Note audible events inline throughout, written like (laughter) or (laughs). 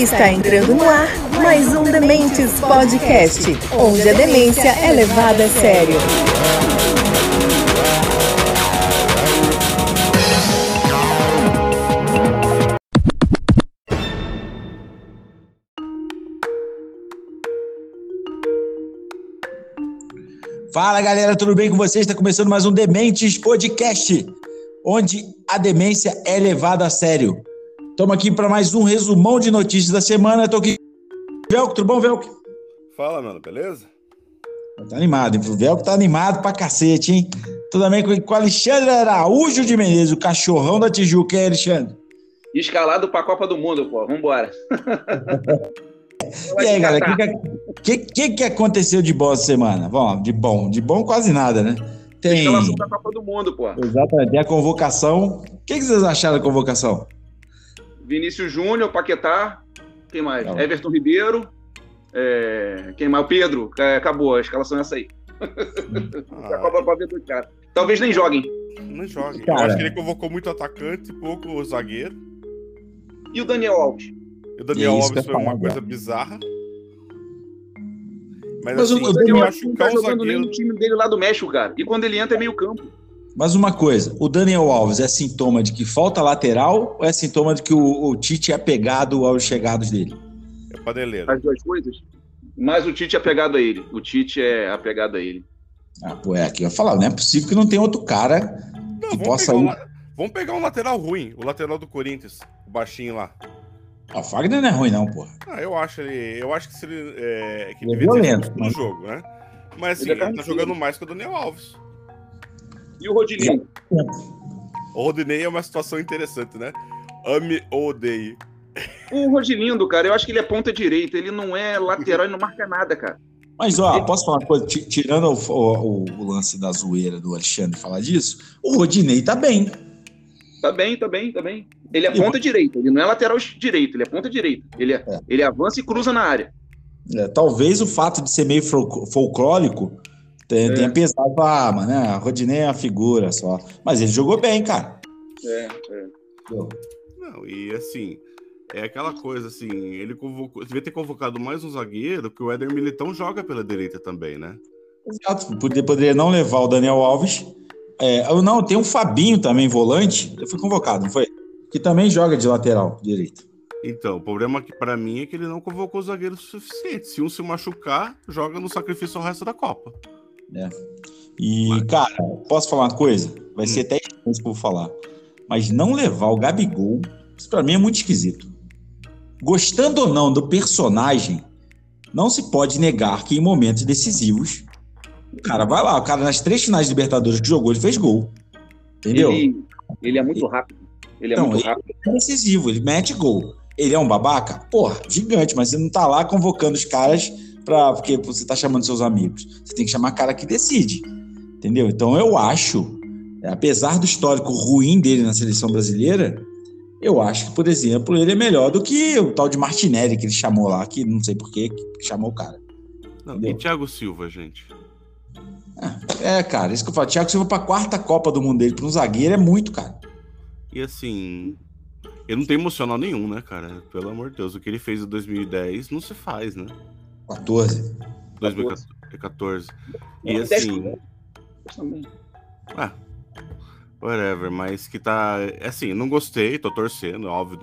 Está entrando no ar mais um Dementes Podcast, onde a demência é levada a sério. Fala galera, tudo bem com vocês? Está começando mais um Dementes Podcast, onde a demência é levada a sério. Estamos aqui para mais um resumão de notícias da semana. Estou aqui. Velco, tudo bom, Velco? Fala, mano, beleza? Tá animado, hein? O Velco tá animado pra cacete, hein? Tudo bem com o Alexandre Araújo de Menezes, o cachorrão da Tijuca, hein, Alexandre? Escalado pra Copa do Mundo, pô. Vambora. (laughs) e aí, galera, o que, que, que, aconteceu de bom essa semana? Bom, de bom, de bom quase nada, né? Tem. Escalação da Copa do Mundo, pô. Exatamente. Tem a convocação. O que, que vocês acharam da convocação? Vinícius Júnior, Paquetá, quem mais? Não. Everton Ribeiro, é... quem mais? O Pedro, é, acabou, a escalação é essa aí. (laughs) Ah. Copa pra ver do cara. Talvez nem joguem. Não joguem. Eu acho que ele convocou muito atacante, pouco zagueiro. E o Daniel Alves? E o Daniel Isso Alves foi uma coisa bizarra. Mas, Mas assim, o Daniel Alves não tá jogando zagueiro... nem no time dele lá do México, cara. E quando ele entra é meio campo. Mas uma coisa, o Daniel Alves é sintoma de que falta lateral ou é sintoma de que o, o Tite é apegado aos chegados dele? É paneleiro. As duas coisas. Mas o Tite é apegado a ele. O Tite é apegado a ele. Ah, pô, é aqui eu ia falar, não é possível que não tenha outro cara não, que possa ir. Um, vamos pegar um lateral ruim, o lateral do Corinthians, o baixinho lá. Ah, o Fagner não é ruim, não, porra. Ah, eu acho ele. Eu acho que se ele. É, que ele é violento. No mas... jogo, né? Mas assim, ele, ele tá jogando mais que o Daniel Alves. E o Rodinei? O Rodinei é uma situação interessante, né? Ame ou odeie. O Rodilindo, cara, eu acho que ele é ponta direita, ele não é lateral e não marca nada, cara. Mas, ó, posso falar uma coisa? Tirando o, o, o, lance da zoeira do Alexandre falar disso, o Rodinei tá bem. Tá bem, tá bem, tá bem. Ele é ponta direita, ele não é lateral direito, ele é ponta direita. Ele, é, é. ele avança e cruza na área. É, talvez o fato de ser meio folclórico tem, é. tem pesado pra arma, né? A Rodinei é uma figura só. Mas ele jogou bem, cara. É, é. Não, e assim, é aquela coisa assim, ele convocou, devia ter convocado mais um zagueiro, que o Éder Militão joga pela direita também, né? Exato, poderia, não levar o Daniel Alves. É, não, tem um Fabinho também, volante, ele foi convocado, não foi? Que também joga de lateral direito. Então, o problema para mim é que ele não convocou os zagueiros suficientes. Se um se machucar, joga no sacrifício ao resto da Copa. É. E, Mas... cara, posso falar uma coisa? Vai hum. ser até estranho que eu vou falar. Mas não levar o Gabigol, isso pra mim é muito esquisito. Gostando ou não do personagem, não se pode negar que em momentos decisivos, o cara vai lá, o cara nas três finais de Libertadores que jogou, ele fez gol. Entendeu? Ele, ele é muito rápido. Ele é então, muito rápido. Ele é decisivo, ele mete gol. Ele é um babaca? Porra, gigante, mas você não tá lá convocando os caras pra, porque você está chamando seus amigos. Você tem que chamar cara que decide. Entendeu? Então eu acho, apesar do histórico ruim dele na seleção brasileira, eu acho que, por exemplo, ele é melhor do que o tal de Martinelli que ele chamou lá, que não sei por que chamou o cara. Não, e Thiago Silva, gente? É, é, cara, isso que eu falo. Thiago Silva pra quarta Copa do Mundo dele, para um zagueiro, é muito, cara. E assim, ele não tem emocional nenhum, né, cara? Pelo amor de Deus, o que ele fez em 2010 não se faz, né? 14. 2014. E assim. Ah, whatever, mas que tá. É assim, não gostei, tô torcendo, óbvio.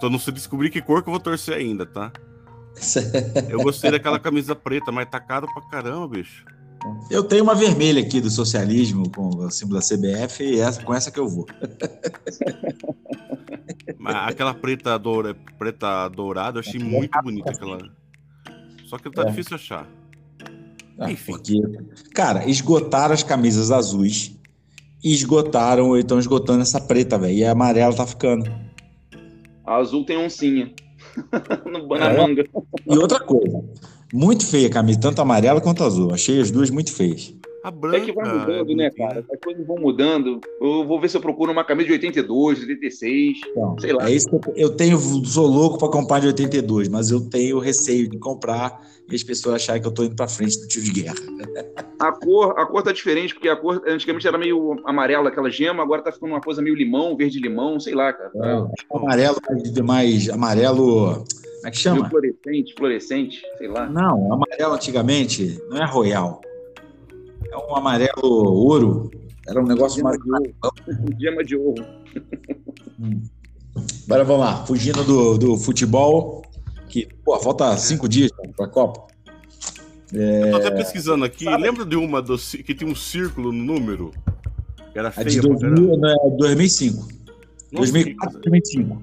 Tô não se descobrir que cor que eu vou torcer ainda, tá? (laughs) eu gostei daquela camisa preta, mas tá caro pra caramba, bicho. Eu tenho uma vermelha aqui do socialismo com o símbolo da CBF e essa, com essa que eu vou. Mas aquela preta, doura, preta dourada, eu achei muito bonita aquela. Só que tá é. difícil achar. Ah, Enfim. Porque, cara, esgotaram as camisas azuis e esgotaram, ou estão esgotando essa preta, velho. E a amarela tá ficando. A azul tem oncinha (laughs) na é. manga. E outra coisa, muito feia a camisa, tanto amarela quanto azul. Achei as duas muito feias. A branca. É que vai mudando, né, cara? As coisas vão mudando. Eu vou ver se eu procuro uma camisa de 82, 86, então, sei lá. É isso que eu, eu tenho, sou louco para comprar de 82, mas eu tenho receio de comprar e as pessoas acharem que eu tô indo para frente do tiro de guerra. (laughs) A cor, a cor tá diferente, porque a cor antigamente era meio amarela, aquela gema, agora tá ficando uma coisa meio limão, verde-limão, sei lá, cara. É, amarelo, mais amarelo. Como é que chama? Meio fluorescente, fluorescente, sei lá. Não, amarelo antigamente não é royal é um amarelo ouro. Era um negócio mais. Gema (laughs) de ouro. Hum. Agora vamos lá, fugindo do, do futebol, que pô, falta cinco dias para a Copa. É... Eu tô até pesquisando aqui, Sabe? lembra de uma do, que tinha um círculo no número? Que era feia, a de 2000, era... né, 2005. 2004, 2005.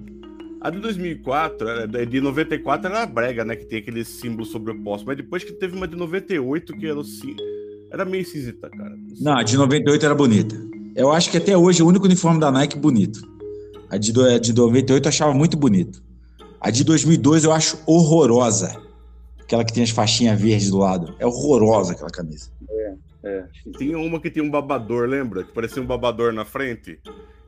A de 2004, era, de 94 era a brega, né? Que tem aquele símbolo sobreposto. Mas depois que teve uma de 98 que era o símbolo era meio esquisita, cara. Não, a de 98 era bonita. Eu acho que até hoje é o único uniforme da Nike bonito. A de, a de 98 eu achava muito bonito. A de 2002 eu acho horrorosa. Aquela que tem as faixinhas verdes do lado. É horrorosa aquela camisa. É, é. Tinha uma que tinha um babador, lembra? Que parecia um babador na frente.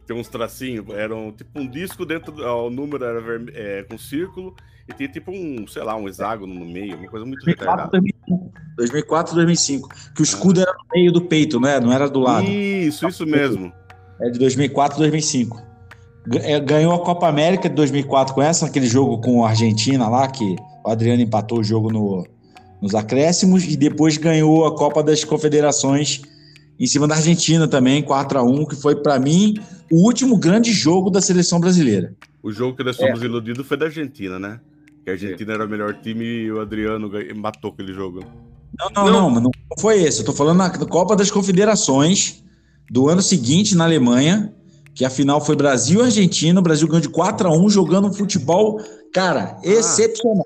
Tem uns tracinhos. Era um, tipo um disco dentro. O número era verme, é, com círculo e tinha tipo um, sei lá, um hexágono no meio, uma coisa muito 2004, 2005. 2004, 2005. Que o escudo ah. era no meio do peito, não é? Não era do lado. Isso, isso mesmo. É de 2004, 2005. É, ganhou a Copa América de 2004 com essa, aquele jogo com a Argentina lá, que o Adriano empatou o jogo no, nos acréscimos, e depois ganhou a Copa das Confederações em cima da Argentina também, 4 a 1 que foi, para mim, o último grande jogo da seleção brasileira. O jogo que nós fomos é. iludidos foi da Argentina, né? Que a Argentina era o melhor time e o Adriano matou aquele jogo. Não, não, não, não, não foi esse. Eu tô falando na Copa das Confederações do ano seguinte na Alemanha, que a final foi Brasil e Argentina. O Brasil ganhou de 4 a 1 jogando um futebol, cara, ah. excepcional.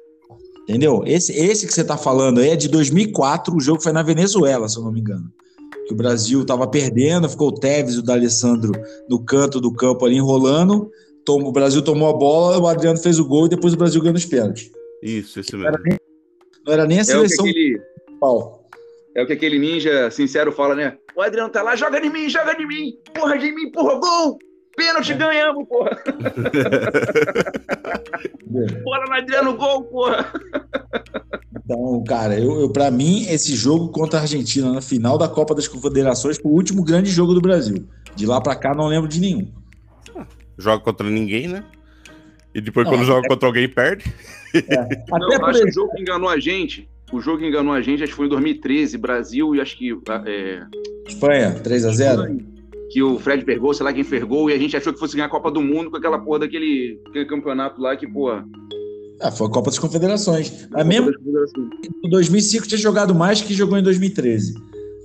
Entendeu? Esse, esse que você tá falando aí é de 2004. O jogo foi na Venezuela, se eu não me engano. Que o Brasil tava perdendo, ficou o Tevez e o D'Alessandro no canto do campo ali enrolando o Brasil tomou a bola, o Adriano fez o gol e depois o Brasil ganhou os pênaltis. Isso, isso mesmo. Não era nem, a seleção. É o, aquele, é o que aquele ninja sincero fala, né? O Adriano tá lá, joga em mim, joga em mim, porra de mim, porra, gol! Pênalti, é. ganhamos, porra! (laughs) Bora no Adriano, gol, porra! Então, cara, eu, eu para mim, esse jogo contra a Argentina na final da Copa das Confederações foi o último grande jogo do Brasil. De lá para cá, não lembro de nenhum joga contra ninguém, né? E depois, não, quando é... joga contra alguém, perde. É. (laughs) Até não, acho que o jogo que enganou a gente, o jogo que enganou a gente, acho que foi em 2013, Brasil e acho que. É... Espanha, 3x0. Que o Fred pegou, sei lá quem fergou, e a gente achou que fosse ganhar a Copa do Mundo com aquela porra daquele campeonato lá que, porra. Ah, foi a Copa das Confederações. A mesmo em 2005 tinha jogado mais que jogou em 2013.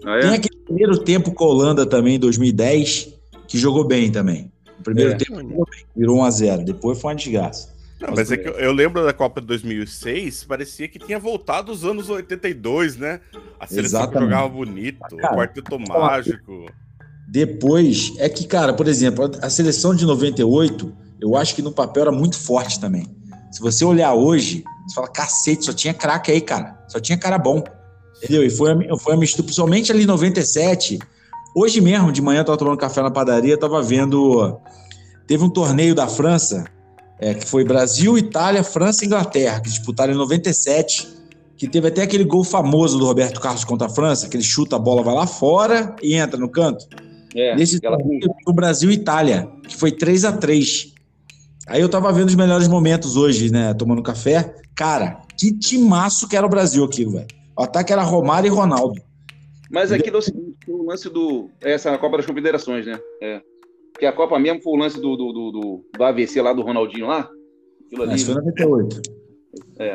Ah, é? Tem aquele primeiro tempo com a Holanda também, em 2010, que jogou bem também. O primeiro é. tempo virou 1x0, depois foi uma desgraça. Não, mas é que eu, eu, lembro da Copa de 2006, parecia que tinha voltado os anos 82, né? A seleção Exatamente. jogava bonito, cara, o quarteto mágico. Depois, é que, cara, por exemplo, a seleção de 98, eu acho que no papel era muito forte também. Se você olhar hoje, você fala, cacete, só tinha craque aí, cara. Só tinha cara bom. Entendeu? E foi, foi a mistura, principalmente ali em 97, Hoje mesmo, de manhã, eu estava tomando café na padaria, estava vendo. Teve um torneio da França, é, que foi Brasil, Itália, França e Inglaterra, que disputaram em 97, que teve até aquele gol famoso do Roberto Carlos contra a França, que ele chuta a bola, vai lá fora e entra no canto. É, Nesse aquela... torneio, o Brasil e Itália, que foi 3 a 3 Aí eu tava vendo os melhores momentos hoje, né, tomando café. Cara, que timaço que era o Brasil aquilo, velho. O ataque era Romário e Ronaldo. Mas aquilo é o seguinte, o lance do. Essa Copa das Confederações, né? É. Porque a Copa mesmo foi o lance do, do, do, do, do AVC lá do Ronaldinho lá. Aquilo ali. Mas foi 98. É.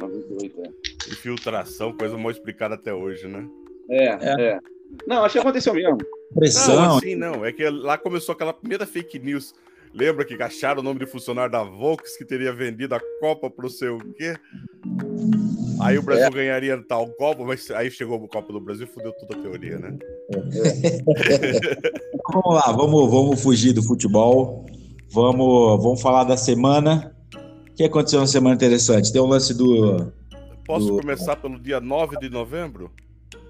98, é. Infiltração, coisa mal explicada até hoje, né? É, é. é. Não, acho que aconteceu mesmo. Pressão. Não, assim, não. É que lá começou aquela primeira fake news. Lembra que acharam o nome de funcionário da Volks que teria vendido a Copa pro seu quê? Aí o Brasil é. ganharia tal Copa, mas aí chegou o Copa do Brasil e fudeu toda a teoria, né? (laughs) vamos lá, vamos, vamos fugir do futebol. Vamos, vamos falar da semana. O que aconteceu na semana interessante? Tem um lance do. Posso do... começar pelo dia 9 de novembro?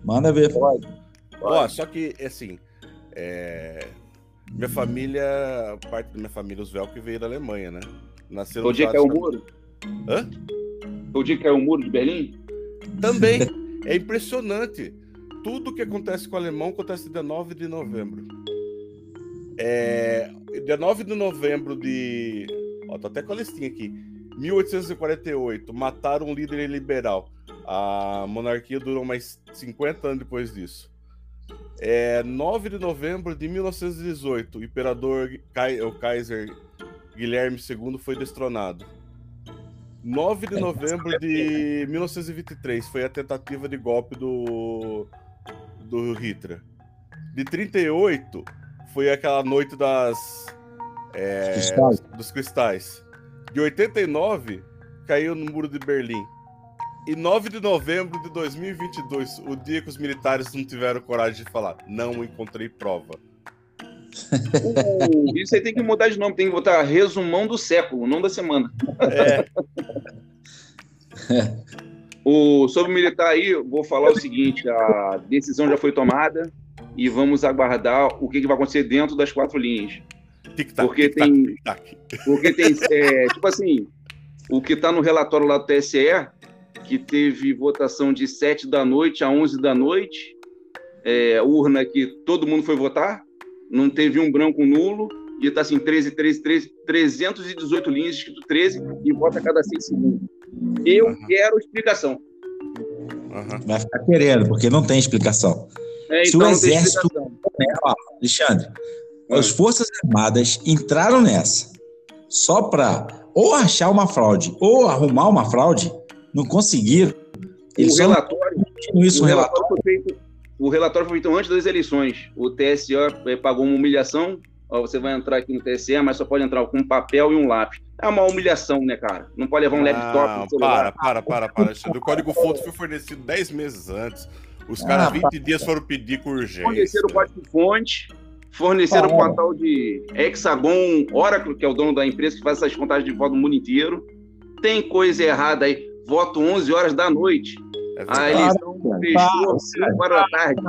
Manda ver. Pode. Ó, só que, assim, é... minha família, parte da minha família, os Velk, veio da Alemanha, né? Nasceu o dia que é o muro? Hã? O dia que é o muro de Berlim? Também. (laughs) é impressionante. Tudo que acontece com o alemão acontece dia 9 de novembro. É, dia 9 de novembro de. Ó, tô até com a listinha aqui. 1848, mataram um líder liberal. A monarquia durou mais 50 anos depois disso. É, 9 de novembro de 1918, o imperador o Kaiser Guilherme II foi destronado. 9 de novembro de 1923 foi a tentativa de golpe do, do Hitler. De 38 foi aquela noite das é, cristais. dos cristais. De 89 caiu no muro de Berlim. E 9 de novembro de 2022, o dia que os militares não tiveram coragem de falar, não encontrei prova. Uh, isso aí tem que mudar de nome, tem que botar resumão do século, não da semana. É. (laughs) o, sobre o militar aí, vou falar o seguinte: a decisão já foi tomada e vamos aguardar o que, que vai acontecer dentro das quatro linhas. Porque, tem, porque tem. É, tipo assim, o que está no relatório lá do TSE que teve votação de 7 da noite a 11 da noite, é, urna que todo mundo foi votar, não teve um branco nulo, e está assim, 13, 13, 13, 318 linhas, escrito 13, e vota a cada 6 segundos. Eu uhum. quero explicação. Uhum. Vai ficar querendo, porque não tem explicação. É, Se então o exército. Ó, Alexandre, uhum. as Forças Armadas entraram nessa só para ou achar uma fraude ou arrumar uma fraude, não conseguiram. Eles o relatório, isso, o, relatório foi feito, o relatório foi feito antes das eleições. O TSE eh, pagou uma humilhação. Ó, você vai entrar aqui no TSE, mas só pode entrar com um papel e um lápis. É uma humilhação, né, cara? Não pode levar um laptop. Um para, para, para, para. O código-fonte foi fornecido 10 meses antes. Os caras, ah, 20 tá. dias, foram pedir com urgência. Forneceram o código-fonte, forneceram o tal de Hexagon Oracle, que é o dono da empresa que faz essas contagens de voto no mundo inteiro. Tem coisa errada aí voto 11 horas da noite. É a eleição fechou 5 horas da tarde.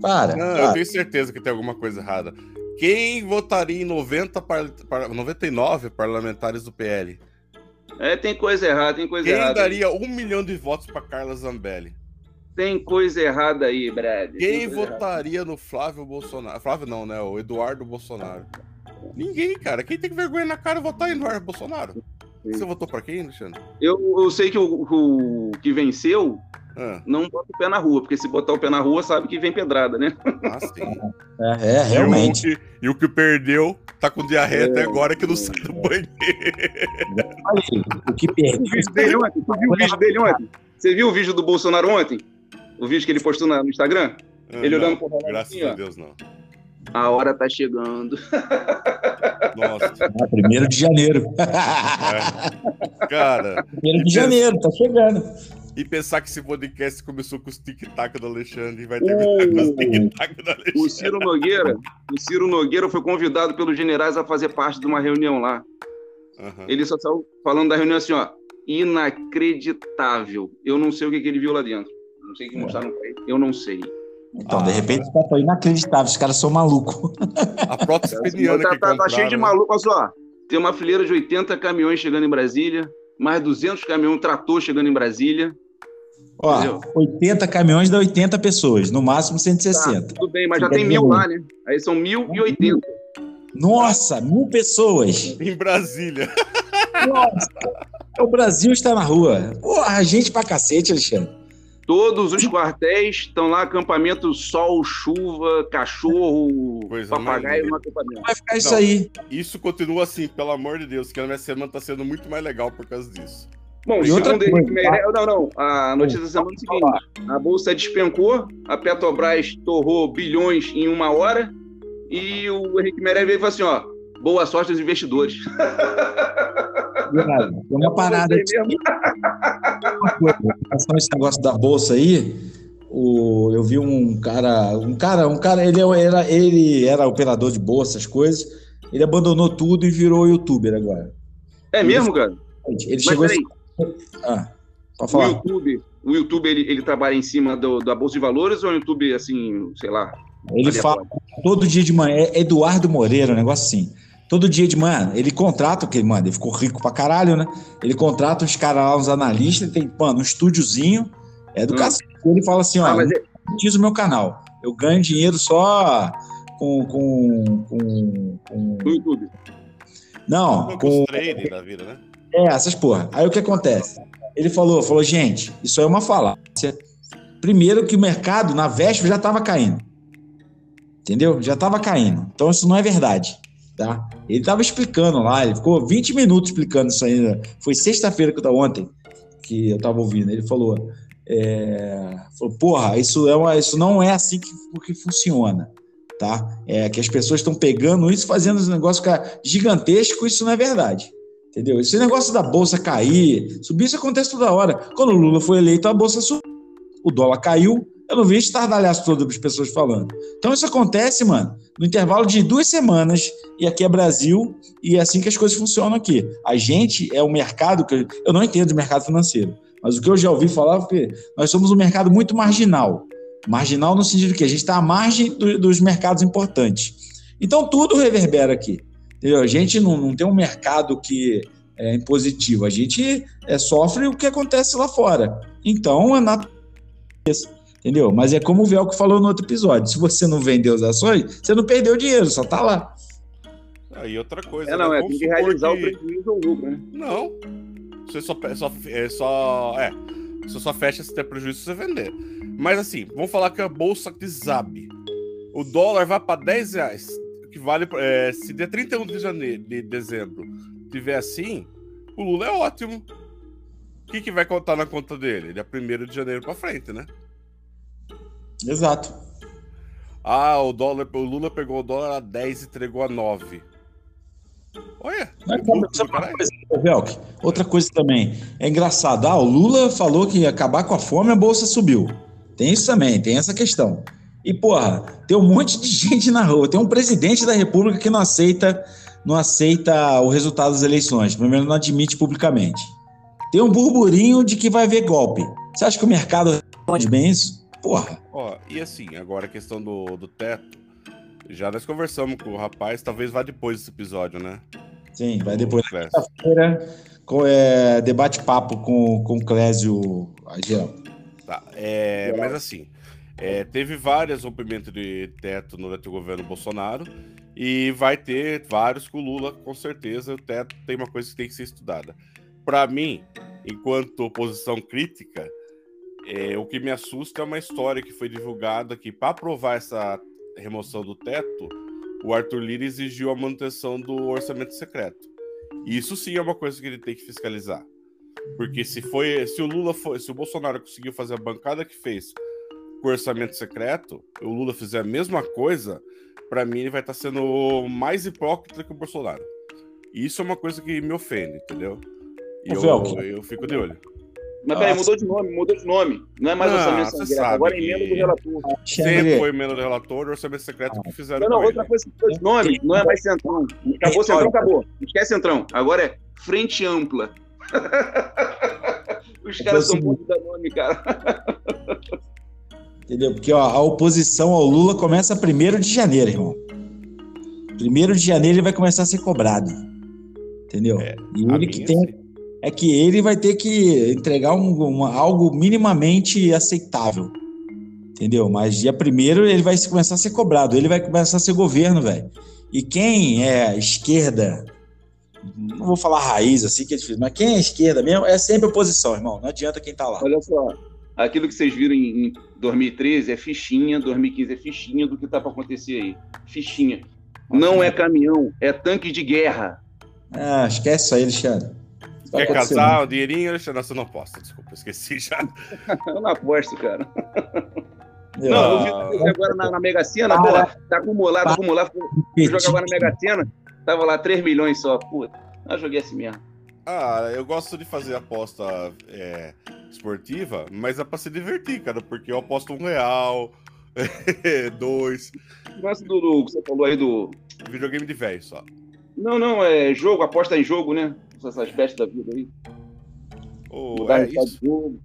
Para, Não, para. Eu tenho certeza que tem alguma coisa errada. Quem votaria em 90 par... 99 parlamentares do PL? É, tem coisa errada, tem coisa Quem errada. Quem daria um milhão de votos para Carla Zambelli? Tem coisa errada aí, Brad. Quem votaria errada. no Flávio Bolsonaro? Flávio não, né? O Eduardo Bolsonaro. Ninguém, cara. Quem tem vergonha na cara votar em Eduardo Bolsonaro? Você votou para quem, Alexandre? Eu, eu sei que o, o que venceu ah. não bota o pé na rua, porque se botar o pé na rua, sabe que vem pedrada, né? Ah, sim. É, é realmente. E o, que, e o, que, perdeu tá com diarreia é, até agora que não sai do banheiro. o que perdeu. O vídeo dele ontem, você viu o vídeo dele ontem? Você viu o vídeo do Bolsonaro ontem? O vídeo que ele postou no Instagram? Ah, ele não, olhando pro Graças assim, a Deus, não. A hora tá chegando. Nossa. Ah, primeiro de janeiro. É. Cara. Primeiro de janeiro, tá chegando. E pensar que esse podcast começou com os tic-tac do Alexandre e vai terminar o... com os tic-tac do Alexandre. O Ciro Nogueira, o Ciro Nogueira foi convidado pelos generais a fazer parte de uma reunião lá. Uhum. Ele só saiu falando da reunião assim, ó, inacreditável. Eu não sei o que, que ele viu lá dentro. Não sei o que é. mostraram pra ele. Eu não sei. Então, ah, de repente, tá foi inacreditável, os caras são malucos. A prótese (laughs) peniana tá, tá, tá cheio de maluco, olha só. Tem uma fileira de 80 caminhões chegando em Brasília, mais 200 caminhões trator chegando em Brasília. Ó, entendeu? 80 caminhões dá 80 pessoas, no máximo 160. Tá, tudo bem, mas já tem mil lá, né? Aí são 1.080. Nossa, mil pessoas. Em Brasília. Nossa, o Brasil está na rua. Porra, gente pra cacete, Alexandre. Todos os quartéis estão lá, acampamento sol, chuva, cachorro, Coisa papagaio no acampamento. Vai ficar isso Não, aí. Isso continua assim, pelo amor de Deus, que a minha semana está sendo muito mais legal por causa disso. Bom, e outra coisa, tá? não, não, a notícia da semana é o seguinte: a bolsa despencou, a Petrobras torrou bilhões em uma hora e o Henrique Meirelles veio e falou assim: ó, boa sorte aos investidores. (laughs) Tem uma parada aqui. Esse negócio da bolsa aí, o, eu vi um cara, um cara, um cara, ele era, ele era operador de bolsa, essas coisas. Ele abandonou tudo e virou youtuber agora. É mesmo, cara? Ele Mas chegou. Peraí. Ah, pode falar. O YouTube, o YouTube ele, ele trabalha em cima do, da Bolsa de Valores ou o YouTube, assim, sei lá? Ele fala todo dia de manhã, é Eduardo Moreira, um negócio assim. Todo dia de manhã, ele contrata, porque, mano, ele ficou rico pra caralho, né? Ele contrata os caras lá, os analistas, tem, mano, um estúdiozinho, é do hum. cacete. Ele fala assim, ó, ah, mas eu é... o meu canal. Eu ganho dinheiro só com. com, com, com... YouTube. Não, com. Trading da vida, né? É, essas porra. Aí o que acontece? Ele falou, falou, gente, isso é uma falácia. Primeiro que o mercado, na véspera, já estava caindo. Entendeu? Já estava caindo. Então isso não é verdade. Tá? Ele estava explicando lá, ele ficou 20 minutos explicando isso ainda. Foi sexta-feira que eu estava ontem, que eu estava ouvindo. Ele falou, é, falou, porra, isso, é uma, isso não é assim que, que funciona. Tá? É que as pessoas estão pegando isso, fazendo esse negócio ficar gigantesco, isso não é verdade. Entendeu? Esse negócio da bolsa cair, subir, isso acontece toda hora. Quando o Lula foi eleito, a bolsa subiu, o dólar caiu, eu não vi estardalhaço todo as pessoas falando. Então isso acontece, mano, no intervalo de duas semanas, e aqui é Brasil, e é assim que as coisas funcionam aqui. A gente é o mercado que. Eu não entendo de mercado financeiro, mas o que eu já ouvi falar é que nós somos um mercado muito marginal. Marginal no sentido que a gente está à margem do, dos mercados importantes. Então tudo reverbera aqui. Entendeu? A gente não, não tem um mercado que é impositivo, a gente é, sofre o que acontece lá fora. Então é natural. Entendeu? Mas é como o Velco falou no outro episódio: se você não vendeu as ações, você não perdeu dinheiro, só tá lá. Aí outra coisa. É, não, né? é, tem que realizar que... o prejuízo ou lucro, né? Não. Você só, só, é, só. É. Você só fecha se der prejuízo se você vender. Mas assim, vamos falar que a bolsa desabe. O dólar vai para 10 reais que vale. É, se der 31 de janeiro, de dezembro, tiver assim, o Lula é ótimo. O que, que vai contar na conta dele? Ele é 1 de janeiro para frente, né? Exato. Ah, o dólar, o Lula pegou o dólar a 10 e entregou a 9. Olha. Velk, outra coisa também. É engraçado. Ah, o Lula falou que ia acabar com a fome, a bolsa subiu. Tem isso também, tem essa questão. E, porra, tem um monte de (laughs) gente na rua. Tem um presidente da República que não aceita, não aceita o resultado das eleições, pelo menos não admite publicamente. Tem um burburinho de que vai haver golpe. Você acha que o mercado responde bem isso? Porra. Ó, e assim, agora a questão do, do teto. Já nós conversamos com o rapaz, talvez vá depois desse episódio, né? Sim, vai depois. Sexta-feira, é, debate-papo com, com o Clésio Agel. Tá, é, mas assim, é, teve vários rompimentos de teto no governo Bolsonaro e vai ter vários com o Lula, com certeza. O teto tem uma coisa que tem que ser estudada. Para mim, enquanto oposição crítica, é, o que me assusta é uma história que foi divulgada que, para aprovar essa remoção do teto, o Arthur Lira exigiu a manutenção do orçamento secreto. E isso sim é uma coisa que ele tem que fiscalizar. Porque se foi, se o Lula foi, se o Bolsonaro conseguiu fazer a bancada que fez com orçamento secreto, o Lula fizer a mesma coisa, para mim ele vai estar tá sendo mais hipócrita que o Bolsonaro. E isso é uma coisa que me ofende, entendeu? E eu, eu, eu fico de olho. Mas peraí, mudou de nome, mudou de nome. Não é mais ah, orçamento secreto, agora é emenda do relator. Sempre foi emenda do relator e orçamento secreto que fizeram. Não, não, outra coisa que mudou de nome, não é mais centrão. Acabou centrão, acabou. Esquece centrão. Agora é frente ampla. (laughs) Os caras são muito da nome, cara. (laughs) Entendeu? Porque ó, a oposição ao Lula começa 1 de janeiro, irmão. 1 de janeiro ele vai começar a ser cobrado. Entendeu? É, e ele que tem. É que ele vai ter que entregar um, algo minimamente aceitável. Entendeu? Mas dia primeiro ele vai começar a ser cobrado. Ele vai começar a ser governo, velho. E quem é esquerda, não vou falar raiz assim que é difícil, mas quem é esquerda mesmo é sempre oposição, irmão. Não adianta quem tá lá. Olha só, aquilo que vocês viram em 2013 é fichinha, 2015 é fichinha do que está para acontecer aí. Fichinha. Não é caminhão, é tanque de guerra. Ah, esquece isso aí, Alexandre. Quer casar, o dinheirinho? Nossa, eu não posso, desculpa, esqueci já. (laughs) eu não aposto, cara. Eu, não, eu vi agora na, na Mega Sena, pô, tá acumulado, tá acumulado. Eu jogo agora na Mega Sena, tava lá 3 milhões só. Puta, eu joguei assim mesmo. Ah, eu gosto de fazer aposta é, esportiva, mas é pra se divertir, cara, porque eu aposto um real, (laughs) dois. Gosto do, do que você falou aí do. Videogame de velho só. Não, não, é jogo, aposta em jogo, né? Essas bestas da vida aí. Oh, é isso.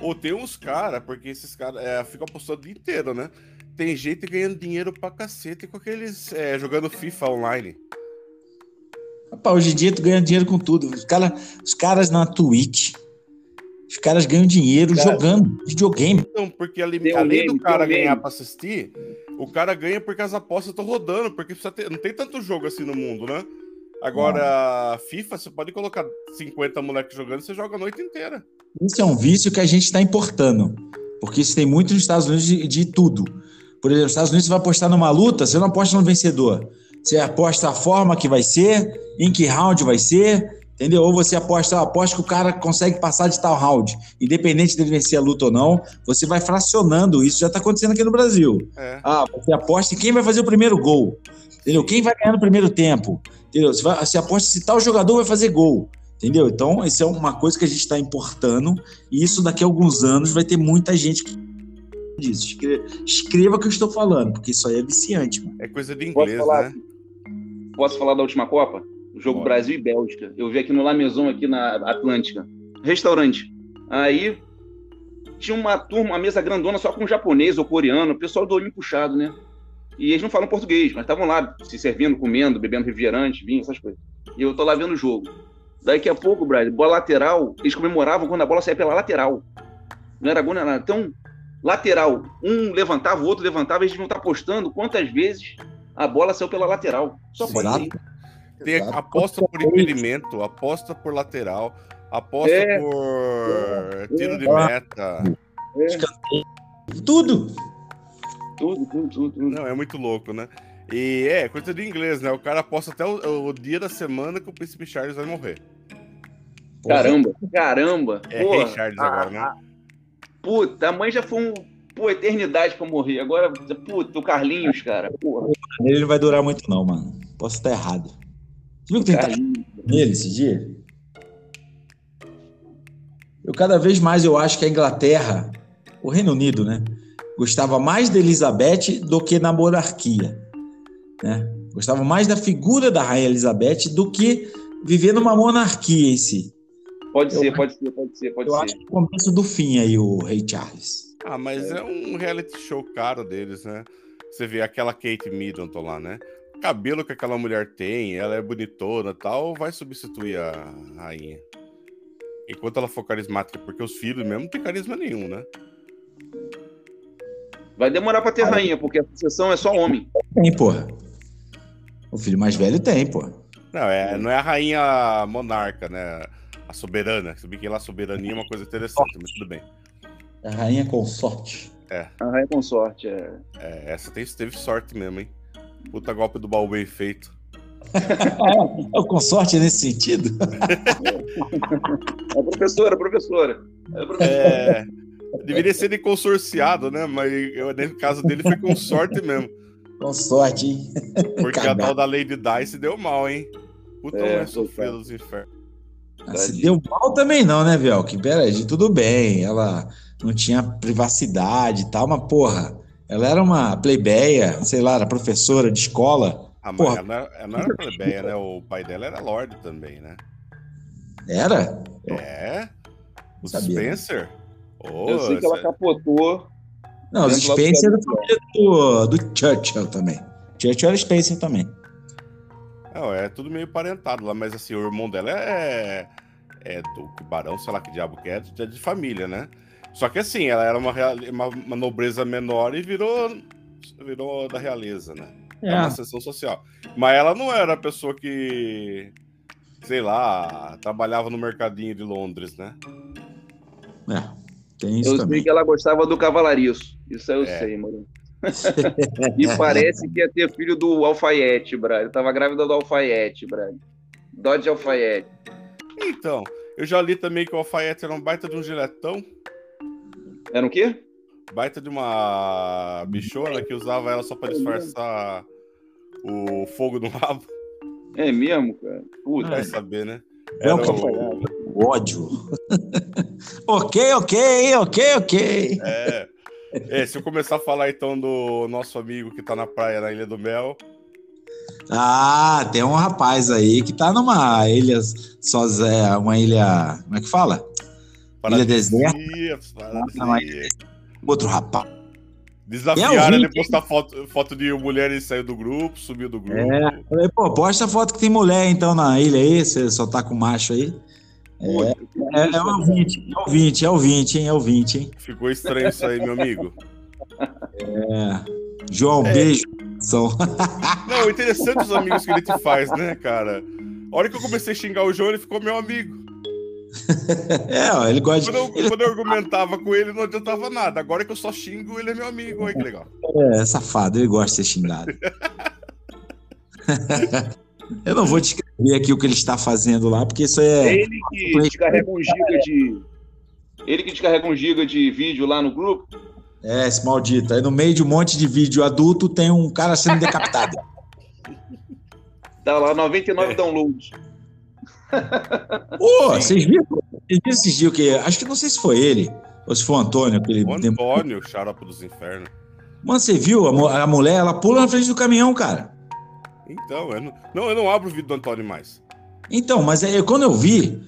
Ou tem uns caras, porque esses caras é, ficam apostando o dia inteiro, né? Tem gente ganhando dinheiro pra cacete com aqueles. É, jogando FIFA online. Rapaz, hoje em dia tu ganha dinheiro com tudo. Os, cara, os caras na Twitch. Os caras ganham dinheiro cara, jogando videogame. Então, porque além, além do cara ganhar pra assistir, o cara ganha porque as apostas estão rodando, porque ter, não tem tanto jogo assim no mundo, né? Agora, não. FIFA, você pode colocar 50 moleques jogando, você joga a noite inteira. Isso é um vício que a gente está importando. Porque isso tem muito nos Estados Unidos de, de tudo. Por exemplo, nos Estados Unidos você vai apostar numa luta, você não aposta no vencedor. Você aposta a forma que vai ser, em que round vai ser, entendeu? Ou você aposta, aposta que o cara consegue passar de tal round, independente dele vencer a luta ou não, você vai fracionando. Isso já está acontecendo aqui no Brasil. É. Ah, você aposta em quem vai fazer o primeiro gol, entendeu? Quem vai ganhar no primeiro tempo, entendeu? Você, vai, você aposta se tal jogador vai fazer gol. Entendeu? Então, isso é uma coisa que a gente está importando, e isso daqui a alguns anos vai ter muita gente que disso. Escreva, escreva o que eu estou falando, porque isso aí é viciante. Mano. É coisa de inglês, Posso falar, né? Posso falar da última Copa? O jogo Bora. Brasil e Bélgica. Eu vi aqui no La Maison, aqui na Atlântica. Restaurante. Aí tinha uma turma, uma mesa grandona só com japonês ou coreano, o pessoal do olho puxado, né? E eles não falam português, mas estavam lá se servindo, comendo, bebendo refrigerante, vinho, essas coisas. E eu tô lá vendo o jogo. Daqui a pouco, Brad, bola lateral, eles comemoravam quando a bola saía pela lateral. Não era gol, não era nada. Então, lateral, um levantava, o outro levantava, eles vão estar postando quantas vezes a bola saiu pela lateral. Só pode ser. Tem Exato. aposta por impedimento, aposta por lateral, aposta é. por tiro de meta. É. Tudo. Tudo, tudo, tudo, tudo. Não, é muito louco, né? E é, coisa de inglês, né? O cara aposta até o, o dia da semana que o príncipe Charles vai morrer. Caramba, caramba. É Porra, Rei Charles agora, né? Puta, a mãe já foi um, pô, eternidade pra morrer. Agora, puta, o Carlinhos, cara. Porra. Ele não vai durar muito, não, mano. Posso estar errado. Você viu que tem nele esse dia? Eu cada vez mais eu acho que a Inglaterra, o Reino Unido, né? Gostava mais de Elizabeth do que na monarquia. Né? Gostava mais da figura da Rainha Elizabeth do que viver numa monarquia em si. Pode eu, ser, pode ser, pode ser, pode eu ser. acho que o começo do fim aí, o Rei Charles. Ah, mas é. é um reality show caro deles, né? Você vê aquela Kate Middleton lá, né? O cabelo que aquela mulher tem, ela é bonitona tal, vai substituir a rainha. Enquanto ela for carismática, porque os filhos mesmo não tem carisma nenhum, né? Vai demorar pra ter rainha, porque a sucessão é só homem. Tem, porra. O filho mais velho tem, porra. Não, é, não é a rainha monarca, né? A soberana. Se bem que lá a soberania é uma coisa interessante, mas tudo bem. A rainha consorte. É. A rainha consorte, é. É, essa teve, teve sorte mesmo, hein? Puta golpe do baú bem feito. (laughs) é o consorte nesse sentido? (laughs) é professora, professora. É, professora. é deveria ser de consorciado, né? Mas eu, no caso dele foi consorte mesmo. Consorte, hein? Porque a tal da Lady Dice deu mal, hein? Puta, é, sofreu dos infernos. Ah, se deu mal também não, né, Velk? Pera aí, tudo bem. Ela não tinha privacidade e tal, mas porra, ela era uma plebeia, sei lá, era professora de escola. Ah, mas porra. Ela, ela não era plebeia, né? O pai dela era Lorde também, né? Era? É. O Sabia. Spencer. Oh, Eu sei que ela capotou. Não, o Spencer é da família do, do Churchill também. Churchill era Spencer também. Não, é tudo meio parentado lá, mas assim, o irmão dela é, é do barão, sei lá que diabo que é, é de família, né? Só que assim, ela era uma, uma, uma nobreza menor e virou, virou da realeza, né? É. uma sessão social. Mas ela não era a pessoa que, sei lá, trabalhava no mercadinho de Londres, né? É, tem isso eu também. sei que ela gostava do cavalariço. Isso eu é. sei, mano. (laughs) e parece que ia ter filho do alfaiete, Brad. Eu tava grávida do alfaiete, Brad. Dodge alfaiete. Então, eu já li também que o alfaiete era um baita de um giletão. Era um quê? Baita de uma bichona que usava ela só pra disfarçar o fogo no rabo. É mesmo, cara? Puta. Vai saber, né? Era o... o ódio. (laughs) ok, ok, ok, ok. É. É, se eu começar a falar então do nosso amigo que tá na praia na Ilha do Mel. Ah, tem um rapaz aí que tá numa ilha, só uma ilha, como é que fala? Ilha Deserta. Outro rapaz. Desafiaram É, vi. ele postar foto, foto de mulher e saiu do grupo, sumiu do grupo. É. Falei, pô, posta foto que tem mulher então na ilha aí, você só tá com macho aí. É, é, é o 20, é o 20, é o 20, hein? É o 20, hein? Ficou estranho isso aí, meu amigo. João, É. beijo. São. (laughs) Não, interessante os amigos que ele te faz, né, cara? A hora que eu comecei a xingar o João, ele ficou meu amigo. É, ó, ele gosta Quando eu, quando eu argumentava com ele, não adiantava nada. Agora que eu só xingo, ele é meu amigo. Olha que legal. é safado, ele gosta de ser xingado. (laughs) eu não vou descrever aqui o que ele está fazendo lá, porque isso é. Ele que descarrega um giga de. Ele que descarrega um giga de vídeo lá no grupo. É, esse maldito. Aí no meio de um monte de vídeo adulto tem um cara sendo decapitado. (laughs) Tá lá 99 downloads. (laughs) Ô, vocês viram? Vocês viram esses dias que. Acho que não sei se foi ele, ou se foi o Antônio, aquele. O Antônio, xarope dos infernos. Mano, você viu? A, a mulher, ela pula na frente do caminhão, cara. Então, eu não, não, eu não abro o vídeo do Antônio mais. Então, mas aí, quando eu vi,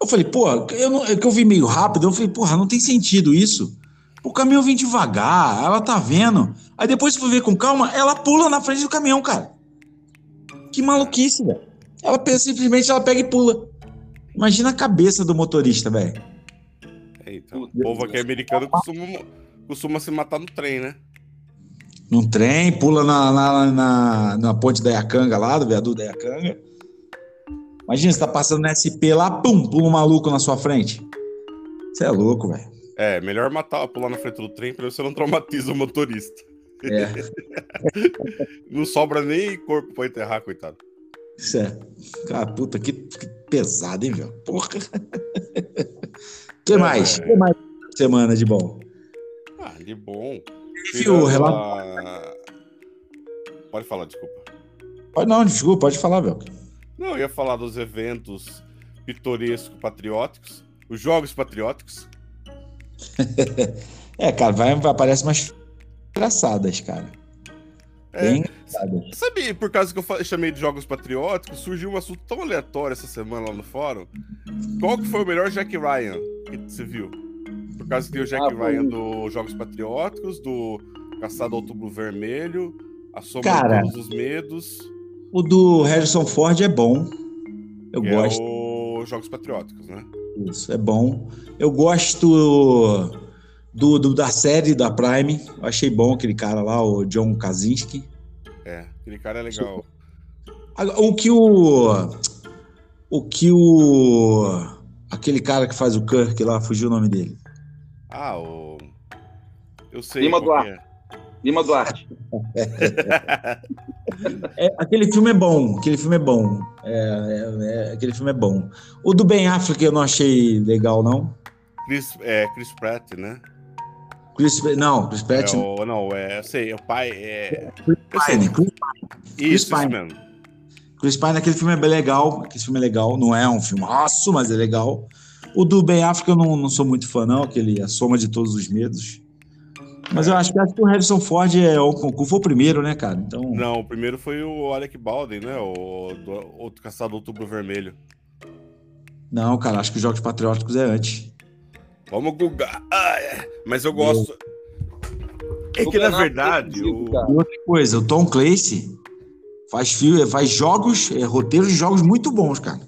eu falei, pô, eu, não, é que eu vi meio rápido, eu falei, porra, não tem sentido isso. O caminhão vem devagar, ela tá vendo. Aí depois, se for ver com calma, ela pula na frente do caminhão, cara. Que maluquice, velho. Ela simplesmente ela pega e pula. Imagina a cabeça do motorista, velho. É, então, o povo aqui americano costuma, costuma se matar no trem, né? Num trem, pula na, na, na, na ponte da Iacanga lá, do viaduto da Iacanga. Imagina, você tá passando no SP lá, pum, pula um maluco na sua frente. Você é louco, velho. É, melhor matar, pular na frente do trem pra você não traumatiza o motorista. É. (laughs) Não sobra nem corpo pra enterrar, coitado. Isso é. Cara, puta, que, que pesado, hein, velho? Porra. (laughs) que mais? que mais semana de bom? Ah, de bom. Viu o relato? Pode falar, desculpa. Pode não, desculpa, pode falar, velho. Não, eu ia falar dos eventos pitorescos patrióticos, os jogos patrióticos. (laughs) É, cara, vai, aparece umas engraçadas, cara. É, Bem engraçadas. Sabe, por causa que eu chamei de jogos patrióticos, surgiu um assunto tão aleatório essa semana lá no fórum. Qual que foi o melhor Jack Ryan que você viu? Que tem o Jack Ah. Ryan dos Jogos Patrióticos, do Caçado ao Outubro Vermelho, A Soma Cara. de Todos os Medos, O do Harrison Ford é bom. Eu que gosto é os Jogos Patrióticos, né? disso, é bom. Eu gosto do, do- da série da Prime. Eu achei bom aquele cara lá, o John Kaczynski. É, aquele cara é legal. O que o. O que o. Aquele cara que faz o Kirk lá, fugiu o nome dele. Ah, o. Eu sei. Lima Duarte. é. Lima Duarte. (laughs) É, aquele filme é bom, aquele filme é bom. É, é, é, aquele filme é bom. O do Ben Affleck eu não achei legal, não. Chris, é, Chris Pratt, né? Chris, não, Chris Pratt. É o, não, é, eu sei, é o pai. É, eu sei, Pine, Chris, isso, isso Pine. mesmo. Chris Pine, aquele filme é bem legal. Aquele filme é legal. Não é um filmaço, mas é legal. O do Ben Affleck eu não, não sou muito fã, não. Aquele A Soma de Todos os Medos. Mas eu acho que, acho que o Harrison Ford é o, foi o primeiro, né, cara? Então, Não, o primeiro foi o Alec Baldwin, né? O, do, outro caçado do Outubro Vermelho. não, cara, acho que os Jogos Patrióticos é antes. Vamos googar. Ah, é. Mas eu gosto. É O que na verdade, o. E outra coisa, o Tom Clancy faz, fio, faz jogos, é, roteiros de jogos muito bons, cara.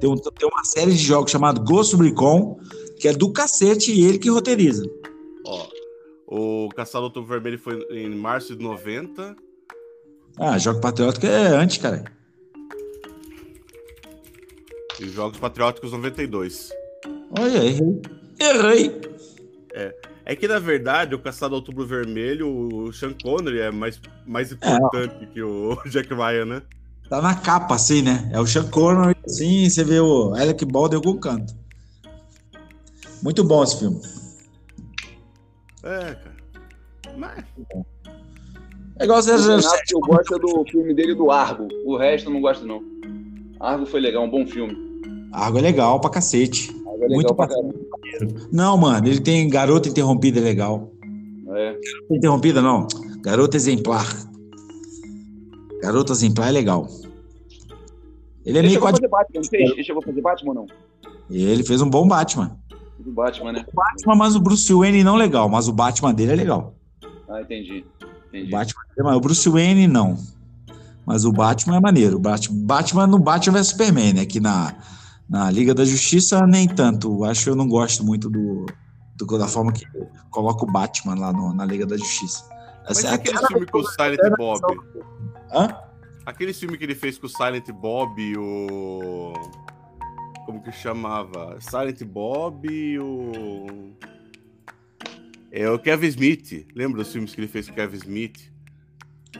Tem, um- tem uma série de jogos chamado Ghost Recon, que é do cacete e ele que roteiriza. ó, o Caçado do Outubro Vermelho foi em março de 90. Ah, Jogo Patriótico é antes, cara. E os Jogos Patrióticos 92. Olha, errei. Errei. É que, na verdade, o Caçado Outubro Vermelho, o Sean Connery é mais, mais importante que o (laughs) Jack Ryan, né? Tá na capa, assim, né? É o Sean Connery, assim, você vê o Alec Baldwin em algum canto. Muito bom esse filme. É, cara. Mas, É igual O Renato 007. que eu gosto do filme dele do Argo. O resto eu não gosto, não. Argo foi legal, um bom filme. Argo é legal pra cacete. Argo é legal Muito pra caramba. Não, mano, ele tem Garota Interrompida é legal. É. Interrompida não. Garota Exemplar. Garota Exemplar é legal. Ele é Ele meio chegou a quadri... fazer Batman, não fez? Ele chegou a fazer Batman ou não? Ele fez um bom Batman. Do Batman, né? O Batman, mas o Bruce Wayne não legal, mas o Batman dele é legal. Ah, entendi. entendi. O Batman, o Bruce Wayne não. Mas o Batman é maneiro. O Batman, Batman no Batman vs Superman, né? Que na, na Liga da Justiça nem tanto. Acho que eu não gosto muito do, do da forma que coloca o Batman lá no, na Liga da Justiça. Mas é aquele filme com o Silent Bob? Hã? Aquele filme que ele fez com o Silent Bob e o. Como que chamava? Silent Bob e o. É o Kevin Smith. Lembra dos filmes que ele fez com o Kevin Smith?